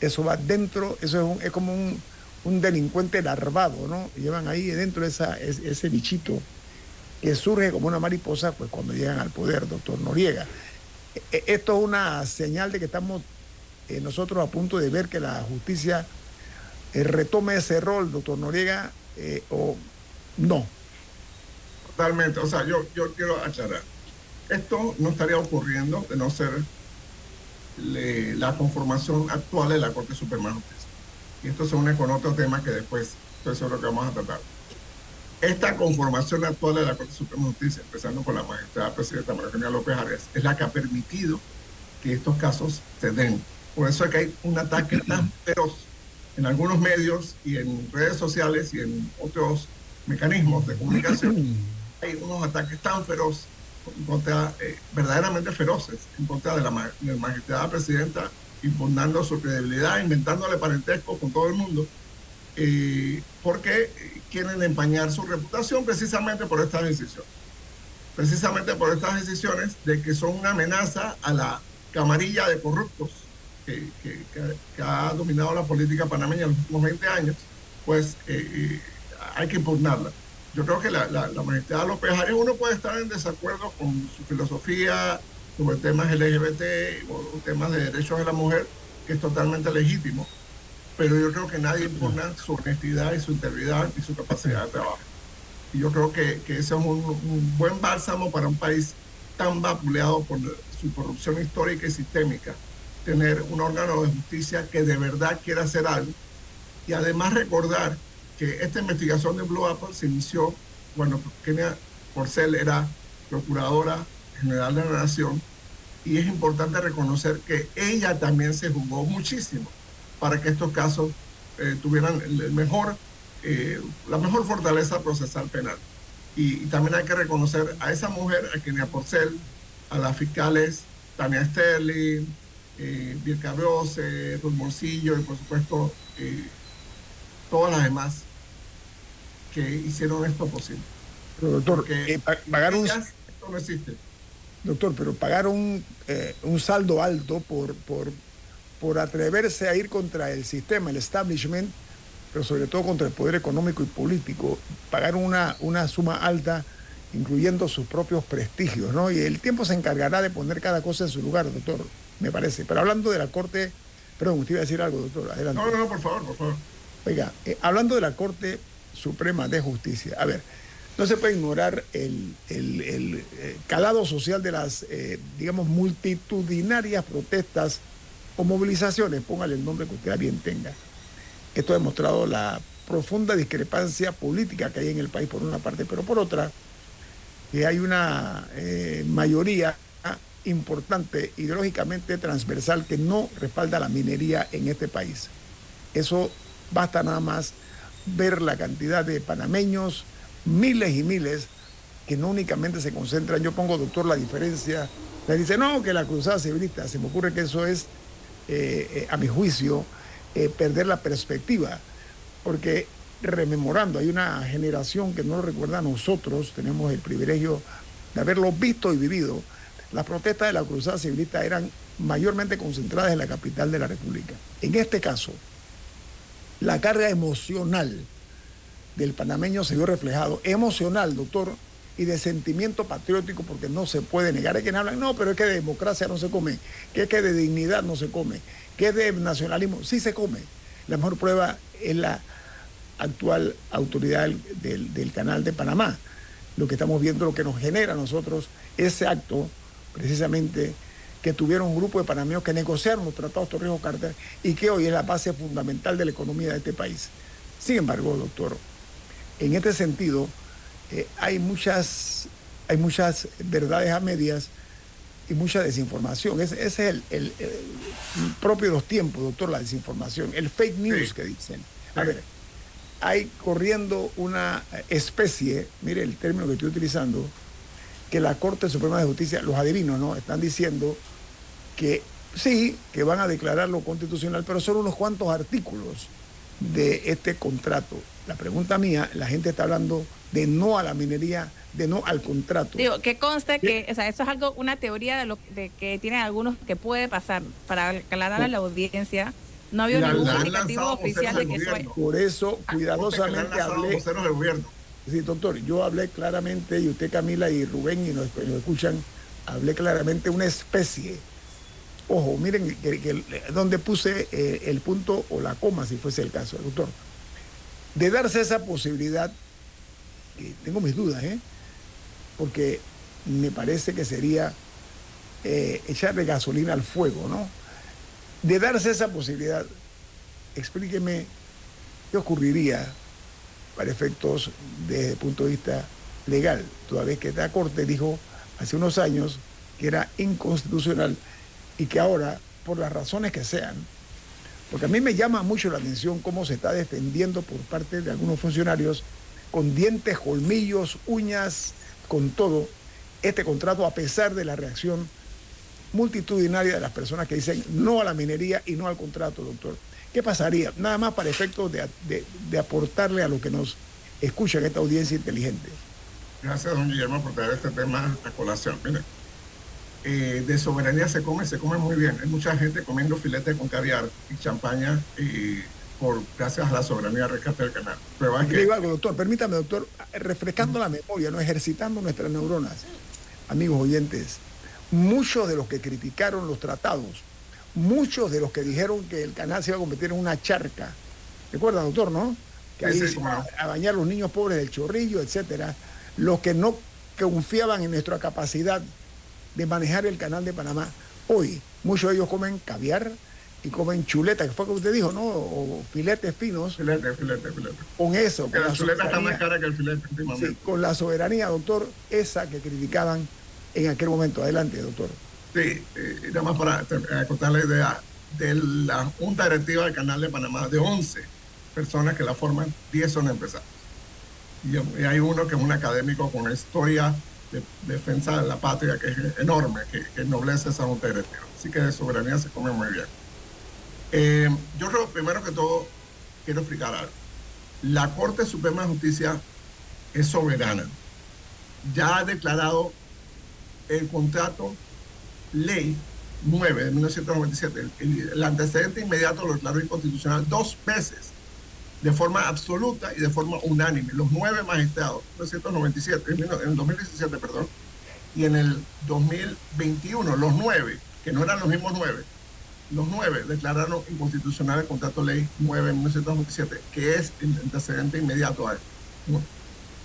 Eso va dentro, eso es, como un, delincuente larvado, ¿no? Llevan ahí dentro esa, ese bichito que surge como una mariposa pues cuando llegan al poder, doctor Noriega. E, esto es una señal de que estamos eh, nosotros a punto de ver que la justicia eh, retome ese rol, doctor Noriega, eh, o no. Totalmente, o sea, yo, yo quiero aclarar, esto no estaría ocurriendo de no ser la conformación actual de la Corte Suprema de Justicia. Y esto se une con otro tema que después estoy seguro que vamos a tratar. Esta conformación actual de la Corte Suprema de Justicia, empezando por la magistrada presidenta María López Arias, es la que ha permitido que estos casos se den. Por eso es que hay un ataque tan feroz en algunos medios y en redes sociales y en otros mecanismos de comunicación. hay unos ataques tan contra, eh, verdaderamente feroces, en contra de la, magistrada presidenta, impugnando su credibilidad, inventándole parentesco con todo el mundo, eh, porque quieren empañar su reputación precisamente por estas decisiones. Precisamente por estas decisiones de que son una amenaza a la camarilla de corruptos que, ha dominado la política panameña en los últimos 20 años, pues eh, eh, hay que impugnarla. Yo creo que la, la, la magistrada López Arias, uno puede estar en desacuerdo con su filosofía sobre temas LGBT o temas de derechos de la mujer, que es totalmente legítimo, pero yo creo que nadie impugna su honestidad y su integridad y su capacidad de trabajo. Y yo creo que, que ese es un, un buen bálsamo para un país tan vapuleado por su corrupción histórica y sistémica tener un órgano de justicia que de verdad quiera hacer algo. Y además recordar que esta investigación de Blue Apple se inició cuando Kenia Porcel era procuradora general de la Nación y es importante reconocer que ella también se jugó muchísimo para que estos casos eh, tuvieran el mejor, eh, la mejor fortaleza procesal penal. Y, también hay que reconocer a esa mujer, a Kenia Porcel, a las fiscales Tania Sterling, eh, Birka Rose, Rulmoncillo y por supuesto eh, todas las demás que hicieron esto posible. Pero doctor, eh, pagar un... esto no existe. Doctor, pero pagar un, eh, un saldo alto por, por, por atreverse a ir contra el sistema, el establishment, pero sobre todo contra el poder económico y político, pagar una, una suma alta incluyendo sus propios prestigios, ¿no? Y el tiempo se encargará de poner cada cosa en su lugar, doctor me parece. Pero hablando de la Corte, perdón, usted iba a decir algo, doctor, adelante. No, no, no, por favor, por favor. Oiga, eh, hablando de la Corte Suprema de Justicia, a ver, no se puede ignorar el, eh, calado social de las, eh, digamos, multitudinarias protestas o movilizaciones, póngale el nombre que usted bien tenga. Esto ha demostrado la profunda discrepancia política que hay en el país por una parte, pero por otra, que hay una mayoría importante, ideológicamente transversal, que no respalda la minería en este país. Eso basta nada más ver la cantidad de panameños, miles y miles, que no únicamente se concentran, yo pongo, doctor, la diferencia, le dice, no, que la cruzada civilista, se me ocurre que eso es, eh, eh, a mi juicio, eh, perder la perspectiva, porque rememorando, hay una generación que no lo recuerda a nosotros, tenemos el privilegio de haberlo visto y vivido. Las protestas de la Cruzada Civilista eran mayormente concentradas en la capital de la República. En este caso, la carga emocional del panameño se vio reflejado, emocional, doctor, y de sentimiento patriótico, porque no se puede negar. Hay quien hablan, no, pero es que de democracia no se come, que es que de dignidad no se come, que de nacionalismo sí se come. La mejor prueba es la actual autoridad del, del canal de Panamá. Lo que estamos viendo, lo que nos genera a nosotros ese acto, precisamente que tuvieron un grupo de panameños que negociaron los tratados Torrijos Carter y que hoy es la base fundamental de la economía de este país. Sin embargo, doctor, en este sentido, eh, hay, muchas, hay muchas verdades a medias y mucha desinformación. Ese, es el, propio de los tiempos, doctor, la desinformación, el fake news que dicen. A ver, hay corriendo una especie, mire el término que estoy utilizando, que la Corte Suprema de Justicia, los adivinos, ¿no? Están diciendo que sí, que van a declarar lo constitucional, pero son unos cuantos artículos de este contrato. La pregunta mía, la gente está hablando de no a la minería, de no al contrato. Digo, que conste que, o sea, eso es algo, una teoría de lo de que tienen algunos que puede pasar para aclarar a la audiencia. No había ningún indicativo oficial de que eso Por eso, cuidadosamente hablé. Sí, doctor, yo hablé claramente, y usted Camila y Rubén, y nos, escuchan, hablé claramente una especie. Ojo, miren que, donde puse eh, el punto o la coma, si fuese el caso, doctor. De darse esa posibilidad, tengo mis dudas, ¿eh? porque me parece que sería eh, echarle gasolina al fuego, ¿no? De darse esa posibilidad, explíqueme qué ocurriría para efectos desde el punto de vista legal, toda vez que esta Corte dijo hace unos años que era inconstitucional y que ahora, por las razones que sean, porque a mí me llama mucho la atención cómo se está defendiendo por parte de algunos funcionarios con dientes, colmillos, uñas, con todo, este contrato a pesar de la reacción multitudinaria de las personas que dicen no a la minería y no al contrato, doctor. ¿Qué pasaría? Nada más para efectos de, aportarle a lo que nos escucha en esta audiencia inteligente. Gracias, don Guillermo, por traer este tema a colación. Mire, eh, de soberanía se come, se come muy bien. Hay mucha gente comiendo filete con caviar y champaña y por gracias a la soberanía rescate del canal. Pero que... digo algo, doctor, permítame, doctor, refrescando la memoria, no ejercitando nuestras neuronas. Amigos oyentes, muchos de los que criticaron los tratados muchos de los que dijeron que el canal se iba a convertir en una charca, recuerda doctor, no? Que ahí se iba a bañar los niños pobres del chorrillo, etcétera, los que no confiaban en nuestra capacidad de manejar el canal de Panamá, hoy muchos de ellos comen caviar y comen chuleta, que fue como usted dijo, ¿no? O filetes finos. Filete, filete, filete. Con eso. con la, chuleta está más cara que el filete. Sí, con la soberanía, doctor, esa que criticaban en aquel momento. Adelante, doctor. Sí, eh, nada más para eh, contar la idea de la Junta Directiva del Canal de Panamá, de 11 personas que la forman, 10 son empresarios. Y, hay uno que es un académico con una historia de, defensa de la patria que es enorme, que, que ennoblece esa Junta Directiva. Así que de soberanía se come muy bien. Eh, yo creo, primero que todo, quiero explicar algo. La Corte Suprema de Justicia es soberana. Ya ha declarado el contrato ley 9 de 1997, el, antecedente inmediato lo declaró inconstitucional dos veces, de forma absoluta y de forma unánime. Los nueve magistrados, 1997, en el 2017, perdón, y en el 2021, los nueve, que no eran los mismos nueve, los nueve declararon inconstitucional el contrato ley 9 de 1997, que es el antecedente inmediato a él.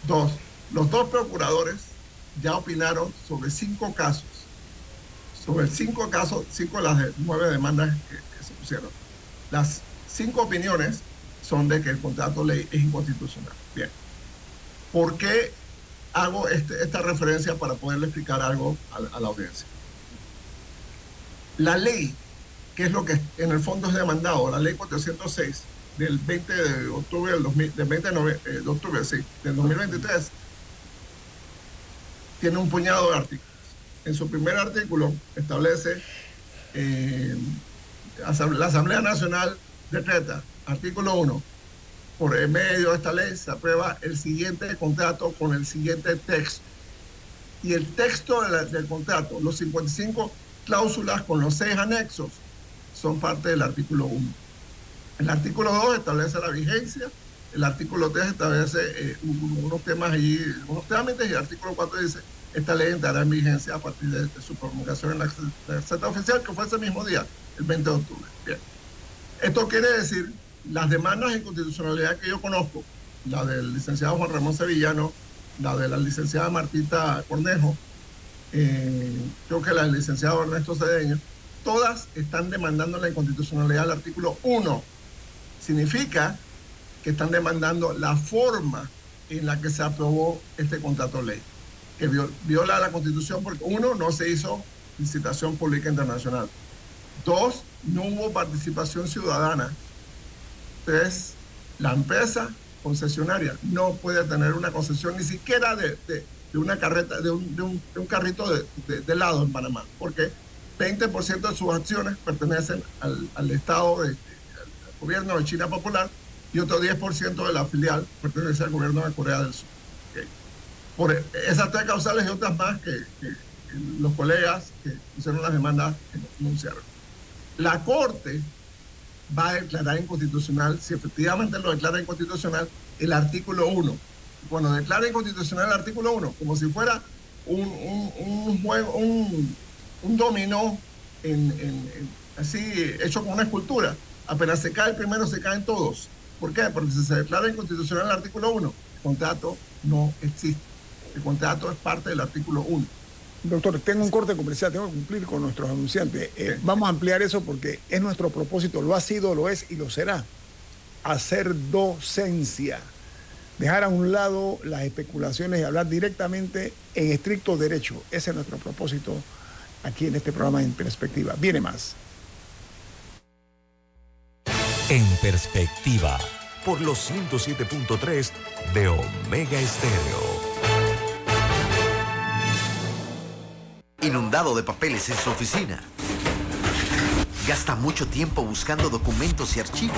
Dos, los dos procuradores ya opinaron sobre cinco casos sobre cinco casos, cinco de las nueve demandas que, se pusieron. Las cinco opiniones son de que el contrato ley es inconstitucional. Bien. ¿Por qué hago este, esta referencia para poderle explicar algo a, la audiencia? La ley, que es lo que en el fondo es demandado, la ley 406 del 20 de octubre del, 2000, del 20 eh, de, octubre, sí, del 2023, tiene un puñado de artículos en su primer artículo establece eh, la Asamblea Nacional decreta, artículo 1, por medio de esta ley se aprueba el siguiente contrato con el siguiente texto. Y el texto del contrato, los 55 cláusulas con los seis anexos, son parte del artículo 1. El artículo 2 establece la vigencia, el artículo 3 establece eh, unos temas allí, unos trámites, y el artículo 4 dice, esta ley entrará en vigencia a partir de, su promulgación en la Gaceta Oficial, que fue ese mismo día, el 20 de octubre. Bien. Esto quiere decir las demandas de inconstitucionalidad que yo conozco, la del licenciado Juan Ramón Sevillano, la de la licenciada Martita Cornejo, eh, creo que la del licenciado Ernesto Cedeño, todas están demandando la inconstitucionalidad del artículo 1. Significa que están demandando la forma en la que se aprobó este contrato ley, que viola la constitución porque uno, no se hizo licitación pública internacional. Dos, no hubo participación ciudadana Tres, la empresa concesionaria no puede tener una concesión ni siquiera de, una carreta, de un, carrito de, helado en Panamá, porque 20% de sus acciones pertenecen al, Estado, de, al gobierno de China Popular y otro 10% de la filial pertenece al gobierno de Corea del Sur. Por esas tres causales y otras más que, los colegas que hicieron las demandas anunciaron. La Corte va a declarar inconstitucional, si efectivamente lo declara inconstitucional, el artículo 1. Cuando declara inconstitucional el artículo 1, como si fuera un, un, juego, un, dominó así hecho con una escultura. Apenas se cae el primero, se caen todos. ¿Por qué? Porque si se declara inconstitucional el artículo 1, el contrato no existe. El contrato es parte del artículo 1. Doctor, tengo un corte comercial, tengo que cumplir con nuestros anunciantes. Eh, vamos a ampliar eso porque es nuestro propósito, lo ha sido, lo es y lo será. Hacer docencia. Dejar a un lado las especulaciones y hablar directamente en estricto derecho. Ese es nuestro propósito aquí en este programa En Perspectiva. Viene más. En Perspectiva, por los 107.3 de Omega Estéreo. inundado de papeles en su oficina. Gasta mucho tiempo buscando documentos y archivos.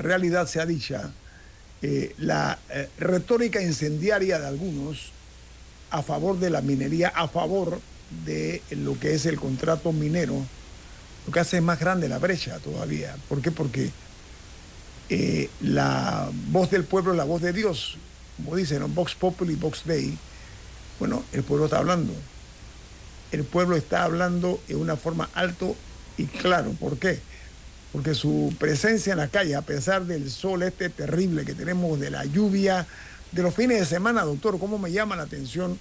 Realidad sea dicha, eh, la eh, retórica incendiaria de algunos a favor de la minería, a favor de lo que es el contrato minero, lo que hace más grande la brecha todavía. ¿Por qué? Porque eh, la voz del pueblo es la voz de Dios, como dicen, Vox Populi, Vox Dei. Bueno, el pueblo está hablando. El pueblo está hablando en una forma alto y claro. ¿Por qué? Porque su presencia en la calle, a pesar del sol este terrible que tenemos, de la lluvia, de los fines de semana, doctor, ¿cómo me llama la atención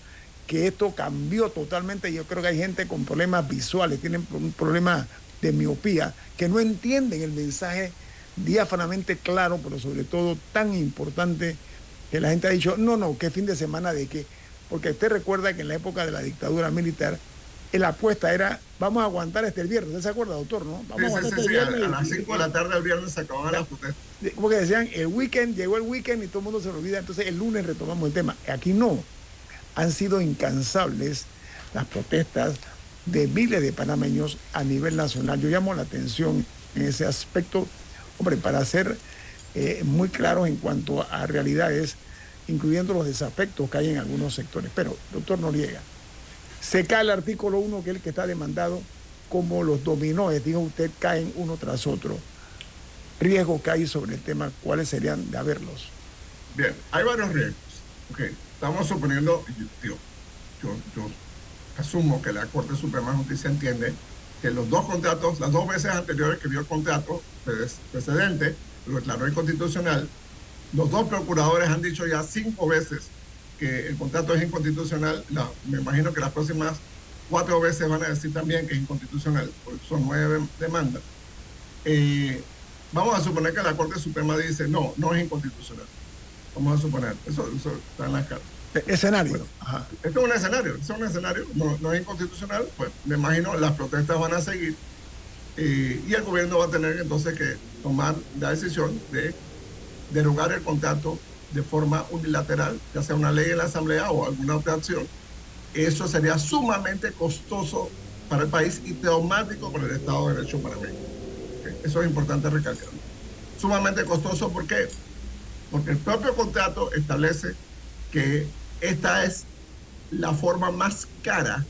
que esto cambió totalmente? Yo creo que hay gente con problemas visuales, tienen un problema de miopía, que no entienden el mensaje diáfanamente claro, pero sobre todo tan importante que la gente ha dicho, no, no, ¿qué fin de semana de qué? Porque usted recuerda que en la época de la dictadura militar, la apuesta era, vamos a aguantar este el viernes. ¿Usted se acuerda, doctor? ¿no? Vamos a aguantar este viernes. A, las 5 de la tarde el viernes se acababan las protestas. Porque decían, el weekend, llegó el weekend y todo el mundo se lo olvida, entonces el lunes retomamos el tema. Aquí no. Han sido incansables las protestas de miles de panameños a nivel nacional. Yo llamo la atención en ese aspecto, hombre, para ser eh, muy claros en cuanto a realidades, incluyendo los desafectos que hay en algunos sectores. Pero, doctor Noriega, se cae el artículo 1, que es el que está demandado, como los dominóes, dijo usted, caen uno tras otro. Riesgos que hay sobre el tema, ¿cuáles serían de haberlos? Bien, hay varios riesgos. Okay. Estamos suponiendo, yo, yo, yo asumo que la Corte Suprema de Justicia entiende que los dos contratos, las dos veces anteriores que vio el contrato precedente, lo declaró inconstitucional, los dos procuradores han dicho ya cinco veces que el contrato es inconstitucional. me imagino que las próximas cuatro veces van a decir también que es inconstitucional, porque son nueve demandas. Eh, vamos a suponer que la Corte Suprema dice, no, no es inconstitucional. Vamos a suponer, eso, está en la carta. E-, escenario. Esto es un escenario, es un escenario, no, es inconstitucional, pues me imagino las protestas van a seguir eh, y el gobierno va a tener entonces que tomar la decisión de derogar el contrato de forma unilateral, ya sea una ley en la Asamblea o alguna otra acción. Eso sería sumamente costoso para el país y traumático para el Estado de Derecho para México. Eso es importante recalcar. Sumamente costoso, ¿por qué? Porque el propio contrato establece que esta es la forma más cara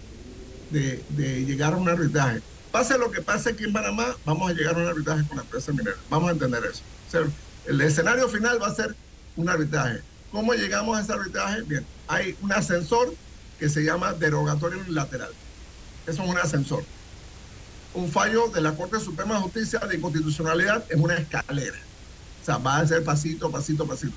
de, llegar a un arbitraje. Pase lo que pase aquí en Panamá, vamos a llegar a un arbitraje con la empresa minera. Vamos a entender eso. el escenario final va a ser un arbitraje. ¿Cómo llegamos a ese arbitraje? Bien, hay un ascensor que se llama derogatorio unilateral. Eso es un ascensor. Un fallo de la Corte Suprema de Justicia de inconstitucionalidad es una escalera. O sea, va a ser pasito, pasito, pasito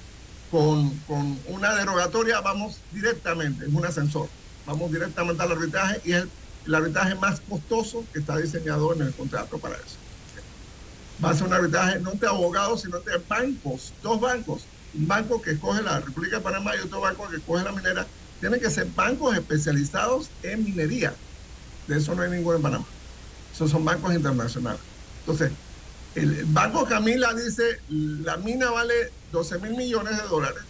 con, con una derogatoria vamos directamente, es un ascensor, vamos directamente al arbitraje y es el, arbitraje más costoso que está diseñado en el contrato para eso. Va a ser un arbitraje no entre abogados, sino entre bancos, dos bancos. Un banco que escoge la República de Panamá y otro banco que escoge la minera. Tienen que ser bancos especializados en minería. De eso no hay ninguno en Panamá. Esos son bancos internacionales. Entonces, el Banco Camila dice, la mina vale 12 mil millones de dólares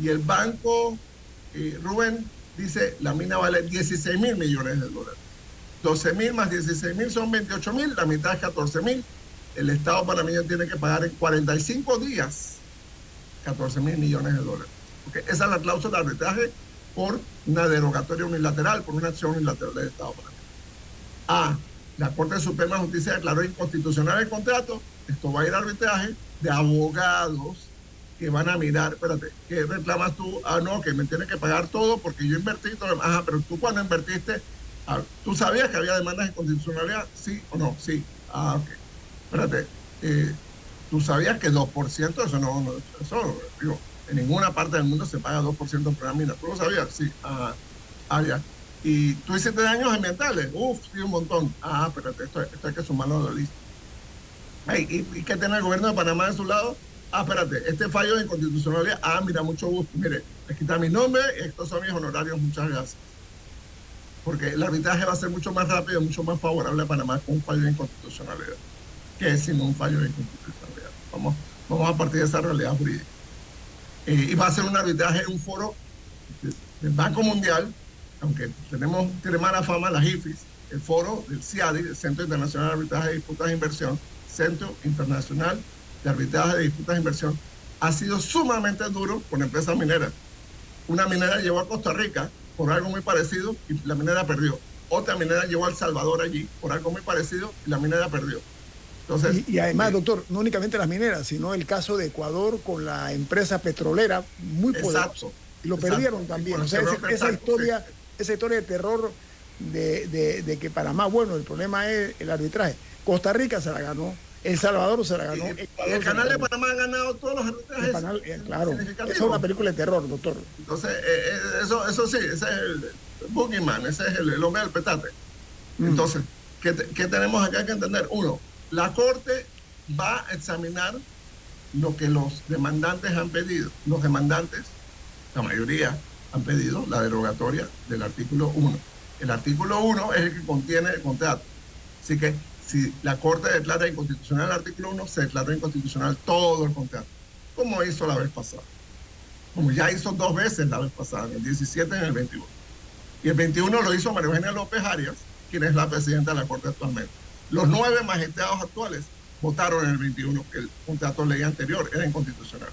y el Banco eh, Rubén dice, la mina vale 16 mil millones de dólares. 12 mil más 16 mil son 28 mil, la mitad es 14 mil. El Estado panameño tiene que pagar en 45 días 14 mil millones de dólares. Porque esa es la cláusula de arbitraje por una derogatoria unilateral, por una acción unilateral del Estado. Ah, la Corte Suprema de Justicia declaró inconstitucional el contrato, esto va a ir a arbitraje de abogados que van a mirar, espérate, ¿qué reclamas tú? Ah, no, que me tienes que pagar todo porque yo invertí todo. Ajá, pero tú cuando invertiste, ah, ¿tú sabías que había demandas de inconstitucionalidad? ¿Sí o no? Sí. Ah, ok. Espérate, eh, ¿tú sabías que 2%, eso no, eso, digo, en ninguna parte del mundo se paga 2% por la mina? ¿Tú lo sabías? Sí. Ah, ya. Y tú hiciste daños ambientales. Uf, sí, un montón. Ah, espérate, esto, esto hay que sumarlo a la lista. ¿y, qué tiene el gobierno de Panamá de su lado? Ah, espérate, este fallo de inconstitucionalidad. Ah, mira, mucho gusto. Mire, aquí está mi nombre, estos son mis honorarios, muchas gracias. Porque el arbitraje va a ser mucho más rápido, mucho más favorable a Panamá con un fallo de inconstitucionalidad que sin un fallo de inconstitucionalidad. Vamos, a partir de esa realidad jurídica. Eh, y va a ser un arbitraje, un foro del Banco Mundial, aunque tenemos, tiene fama las IFIS, el foro del CIADI, el Centro Internacional de Arbitraje de Disputas de Inversión, Centro Internacional de Arbitraje de Disputas de Inversión, ha sido sumamente duro con empresas mineras. Una minera llevó a Costa Rica por algo muy parecido y la minera perdió. Otra minera llevó a El Salvador allí por algo muy parecido y la minera perdió. Entonces, y, además, eh, doctor, no únicamente las mineras, sino el caso de Ecuador con la empresa petrolera muy poderosa. y lo perdieron también. O sea, esa, historia, esa historia de terror de, de, que Panamá, bueno, el problema es el arbitraje. Costa Rica se la ganó, El Salvador se la ganó. el canal de Panamá ha ganado todos los arbitrajes. Eh, claro, esa es una película de terror, doctor. Entonces, eh, eh, eso, eso sí, ese es el Boogeyman, ese es el, hombre del petate. Mm. Entonces, ¿qué, ¿qué tenemos acá que entender? Uno, la Corte va a examinar lo que los demandantes han pedido. Los demandantes, la mayoría, han pedido la derogatoria del artículo 1. El artículo 1 es el que contiene el contrato. Así que si la Corte declara inconstitucional el artículo 1, se declaró inconstitucional todo el contrato, como hizo la vez pasada. Como ya hizo dos veces la vez pasada, en el 17 y en el 21. Y el 21 lo hizo María Eugenia López Arias, quien es la presidenta de la Corte actualmente. Los nueve magistrados actuales votaron en el 21 que el contrato de ley anterior era inconstitucional.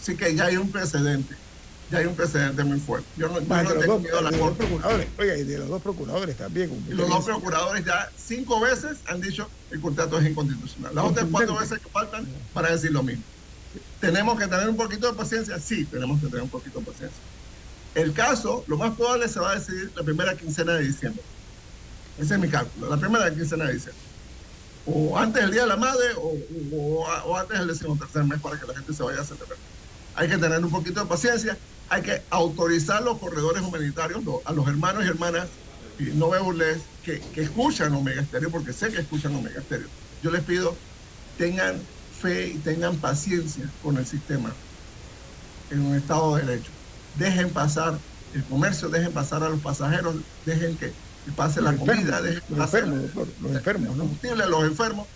Así que ya hay un precedente ya hay un precedente muy fuerte. Yo no, yo no tengo miedo a la corte. Oiga, y de los dos procuradores también. Y los dos procuradores ya cinco veces han dicho que el contrato es inconstitucional. Las otras cuatro veces que faltan para decir lo mismo. ¿Tenemos que tener un poquito de paciencia? Sí, tenemos que tener un poquito de paciencia. El caso, lo más probable, se va a decidir la primera quincena de diciembre. Ese es mi cálculo, la primera quincena de diciembre. O antes del Día de la Madre o, antes del tercer mes para que la gente se vaya a celebrar. Hay que tener un poquito de paciencia, hay que autorizar los corredores humanitarios, a los hermanos y hermanas y no burles que, que escuchan Omega Estéreo, porque sé que escuchan Omega Estéreo. Yo les pido, tengan fe y tengan paciencia con el sistema en un Estado de Derecho. Dejen pasar el comercio, dejen pasar a los pasajeros, dejen que pase la comida, dejen los enfermos, los enfermos, ¿no? los enfermos,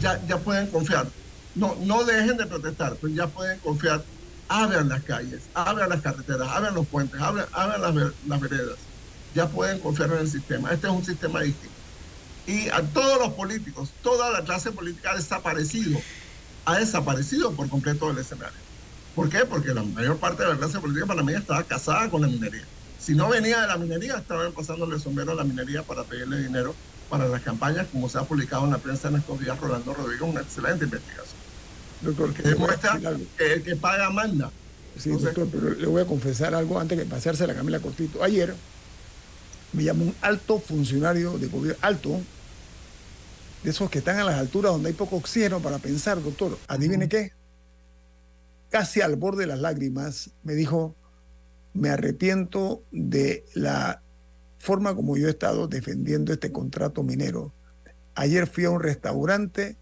ya, ya pueden confiar. No, no dejen de protestar, pero ya pueden confiar. Abran las calles, abran las carreteras, abran los puentes, abran, abran las, las veredas. Ya pueden confiar en el sistema. Este es un sistema distinto y a todos los políticos, toda la clase política ha desaparecido, ha desaparecido por completo del escenario. ¿Por qué? Porque la mayor parte de la clase política panameña estaba casada con la minería. Si no venía de la minería, estaban pasándole el sombrero a la minería para pedirle dinero para las campañas, como se ha publicado en la prensa en estos días, Rolando Rodríguez, una excelente investigación. Doctor, que demuestra que el que paga manda. Sí, doctor, pero le voy a confesar algo antes de pasarse a la Camila Cortito. Ayer me llamó un alto funcionario de gobierno, alto, de esos que están a las alturas donde hay poco oxígeno para pensar, doctor. Adivine qué. Casi al borde de las lágrimas me dijo, me arrepiento de la forma como yo he estado defendiendo este contrato minero. Ayer fui a un restaurante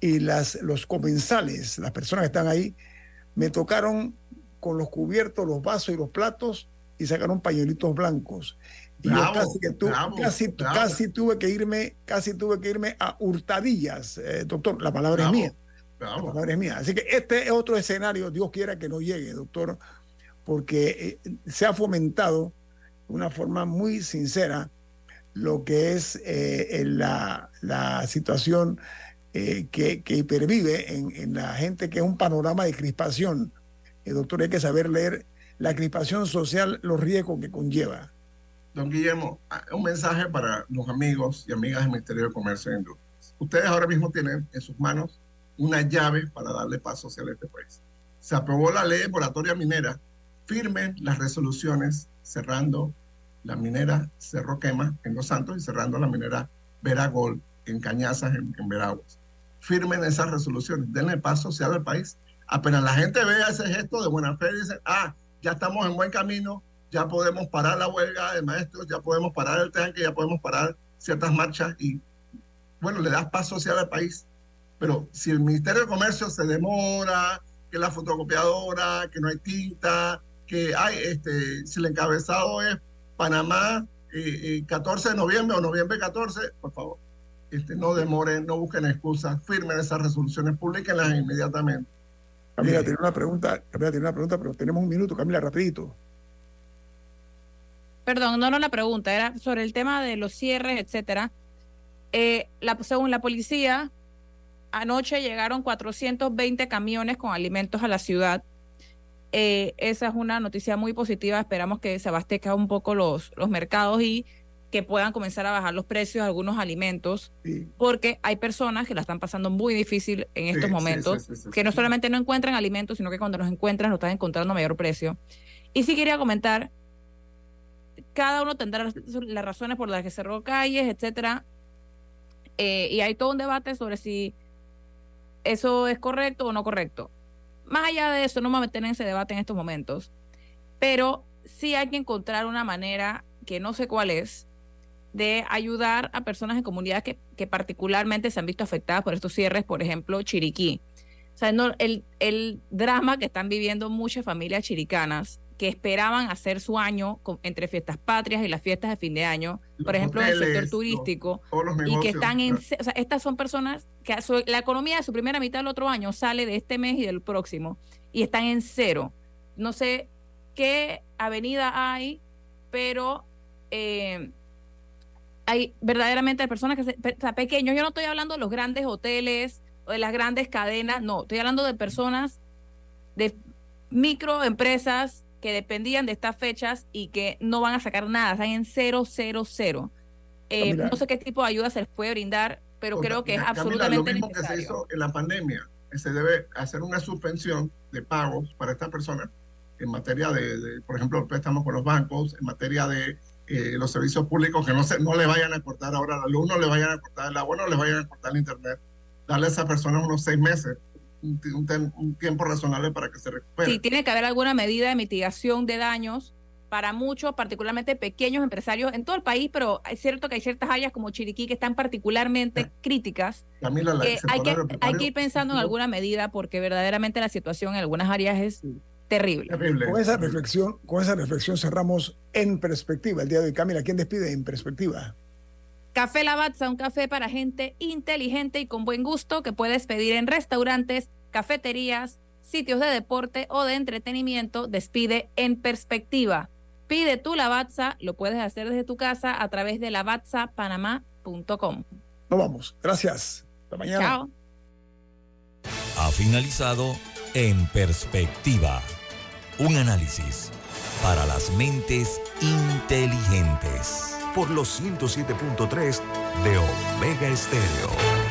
y las, los comensales, las personas que están ahí, me tocaron con los cubiertos, los vasos y los platos y sacaron pañuelitos blancos. Y yo casi, que casi, casi, tuve que irme, casi tuve que irme a hurtadillas, eh, doctor. La palabra es mía. La palabra es mía. Así que este es otro escenario, Dios quiera que no llegue, doctor, porque eh, se ha fomentado de una forma muy sincera lo que es eh, la, la, situación que, que, pervive en, en, la gente, que es un panorama de crispación. doctor, hay que saber leer la crispación social, los riesgos que conlleva. Don Guillermo, ah, un mensaje para los amigos y amigas del Ministerio de Comercio e Industrias. Ustedes ahora mismo tienen en sus manos una llave para darle paso hacia este país. Se aprobó la ley de moratoria minera. Firmen las resoluciones cerrando la minera Cerro Quema en Los Santos y cerrando la minera Veragol en Cañazas en, en Veraguas. Firmen esas resoluciones, denle paso hacia el país. Apenas la gente vea ese gesto de buena fe, dicen, ah, ya estamos en buen camino, ya podemos parar la huelga de maestros, ya podemos parar el tanque, ya podemos parar ciertas marchas y, bueno, le das paz social al país. Pero si el Ministerio de Comercio se demora, que la fotocopiadora, que no hay tinta, que hay, este, si el encabezado es Panamá, 14 eh, eh, de noviembre o noviembre 14, por favor, este, no demoren, no busquen excusas, firmen esas resoluciones, publiquenlas inmediatamente. Camila, eh, tiene una pregunta, Camila tiene una pregunta, pero tenemos un minuto, Camila, rapidito. Perdón, no, no la pregunta, era sobre el tema de los cierres, etcétera. Eh, la, según la policía, anoche llegaron 420 camiones con alimentos a la ciudad. Eh, esa es una noticia muy positiva. Esperamos que se abastezcan un poco los, los mercados y que puedan comenzar a bajar los precios de algunos alimentos, porque hay personas que la están pasando muy difícil en estos momentos, que no solamente no encuentran alimentos, sino que cuando los encuentran lo están encontrando a mayor precio. Y sí quería comentar cada uno tendrá las razones por las que cerró calles, etcétera. Eh, y hay todo un debate sobre si eso es correcto o no correcto. Más allá de eso, no me voy a meter en ese debate en estos momentos, pero sí hay que encontrar una manera, que no sé cuál es, de ayudar a personas en comunidades que, que particularmente se han visto afectadas por estos cierres, por ejemplo, Chiriquí. O sea, no, el, el drama que están viviendo muchas familias chiricanas que esperaban hacer su año entre fiestas patrias y las fiestas de fin de año, por ejemplo, en el sector turístico, y que están en, o sea, estas son personas que la economía de su primera mitad del otro año sale de este mes y del próximo, y están en cero. No sé qué avenida hay, pero eh, hay verdaderamente personas que, se, pequeños, yo no estoy hablando de los grandes hoteles o de las grandes cadenas, no, estoy hablando de personas de microempresas que dependían de estas fechas y que no van a sacar nada, están en cero, cero, cero. Eh, no sé qué tipo de ayuda se les puede brindar, pero creo que es absolutamente lo mismo que se hizo en la pandemia. se debe hacer una suspensión de pagos para estas personas en materia de, por ejemplo, préstamos con los bancos, en materia de eh, los servicios públicos, que no, se, no le vayan a cortar ahora al alumno, le vayan a cortar el agua, no le vayan a cortar el internet, darle a esas personas unos seis meses, un, un tiempo razonable para que se recupere. Sí, tiene que haber alguna medida de mitigación de daños para muchos, particularmente pequeños empresarios en todo el país, pero es cierto que hay ciertas áreas como Chiriquí que están particularmente críticas. Eh, hay, que, hay que ir pensando en alguna medida porque verdaderamente la situación en algunas áreas es terrible. Con esa reflexión, con esa reflexión cerramos en perspectiva el día de hoy. Camila, ¿quién despide en perspectiva? Café Lavazza, un café para gente inteligente y con buen gusto que puedes pedir en restaurantes, cafeterías, sitios de deporte o de entretenimiento. Despide en perspectiva. Pide tu Lavazza, lo puedes hacer desde tu casa a través de lavazzapanamá.com. Nos vamos. Gracias. Hasta mañana. Chao. Ha finalizado En Perspectiva. Un análisis para las mentes inteligentes. Por los 107.3 de Omega Estéreo.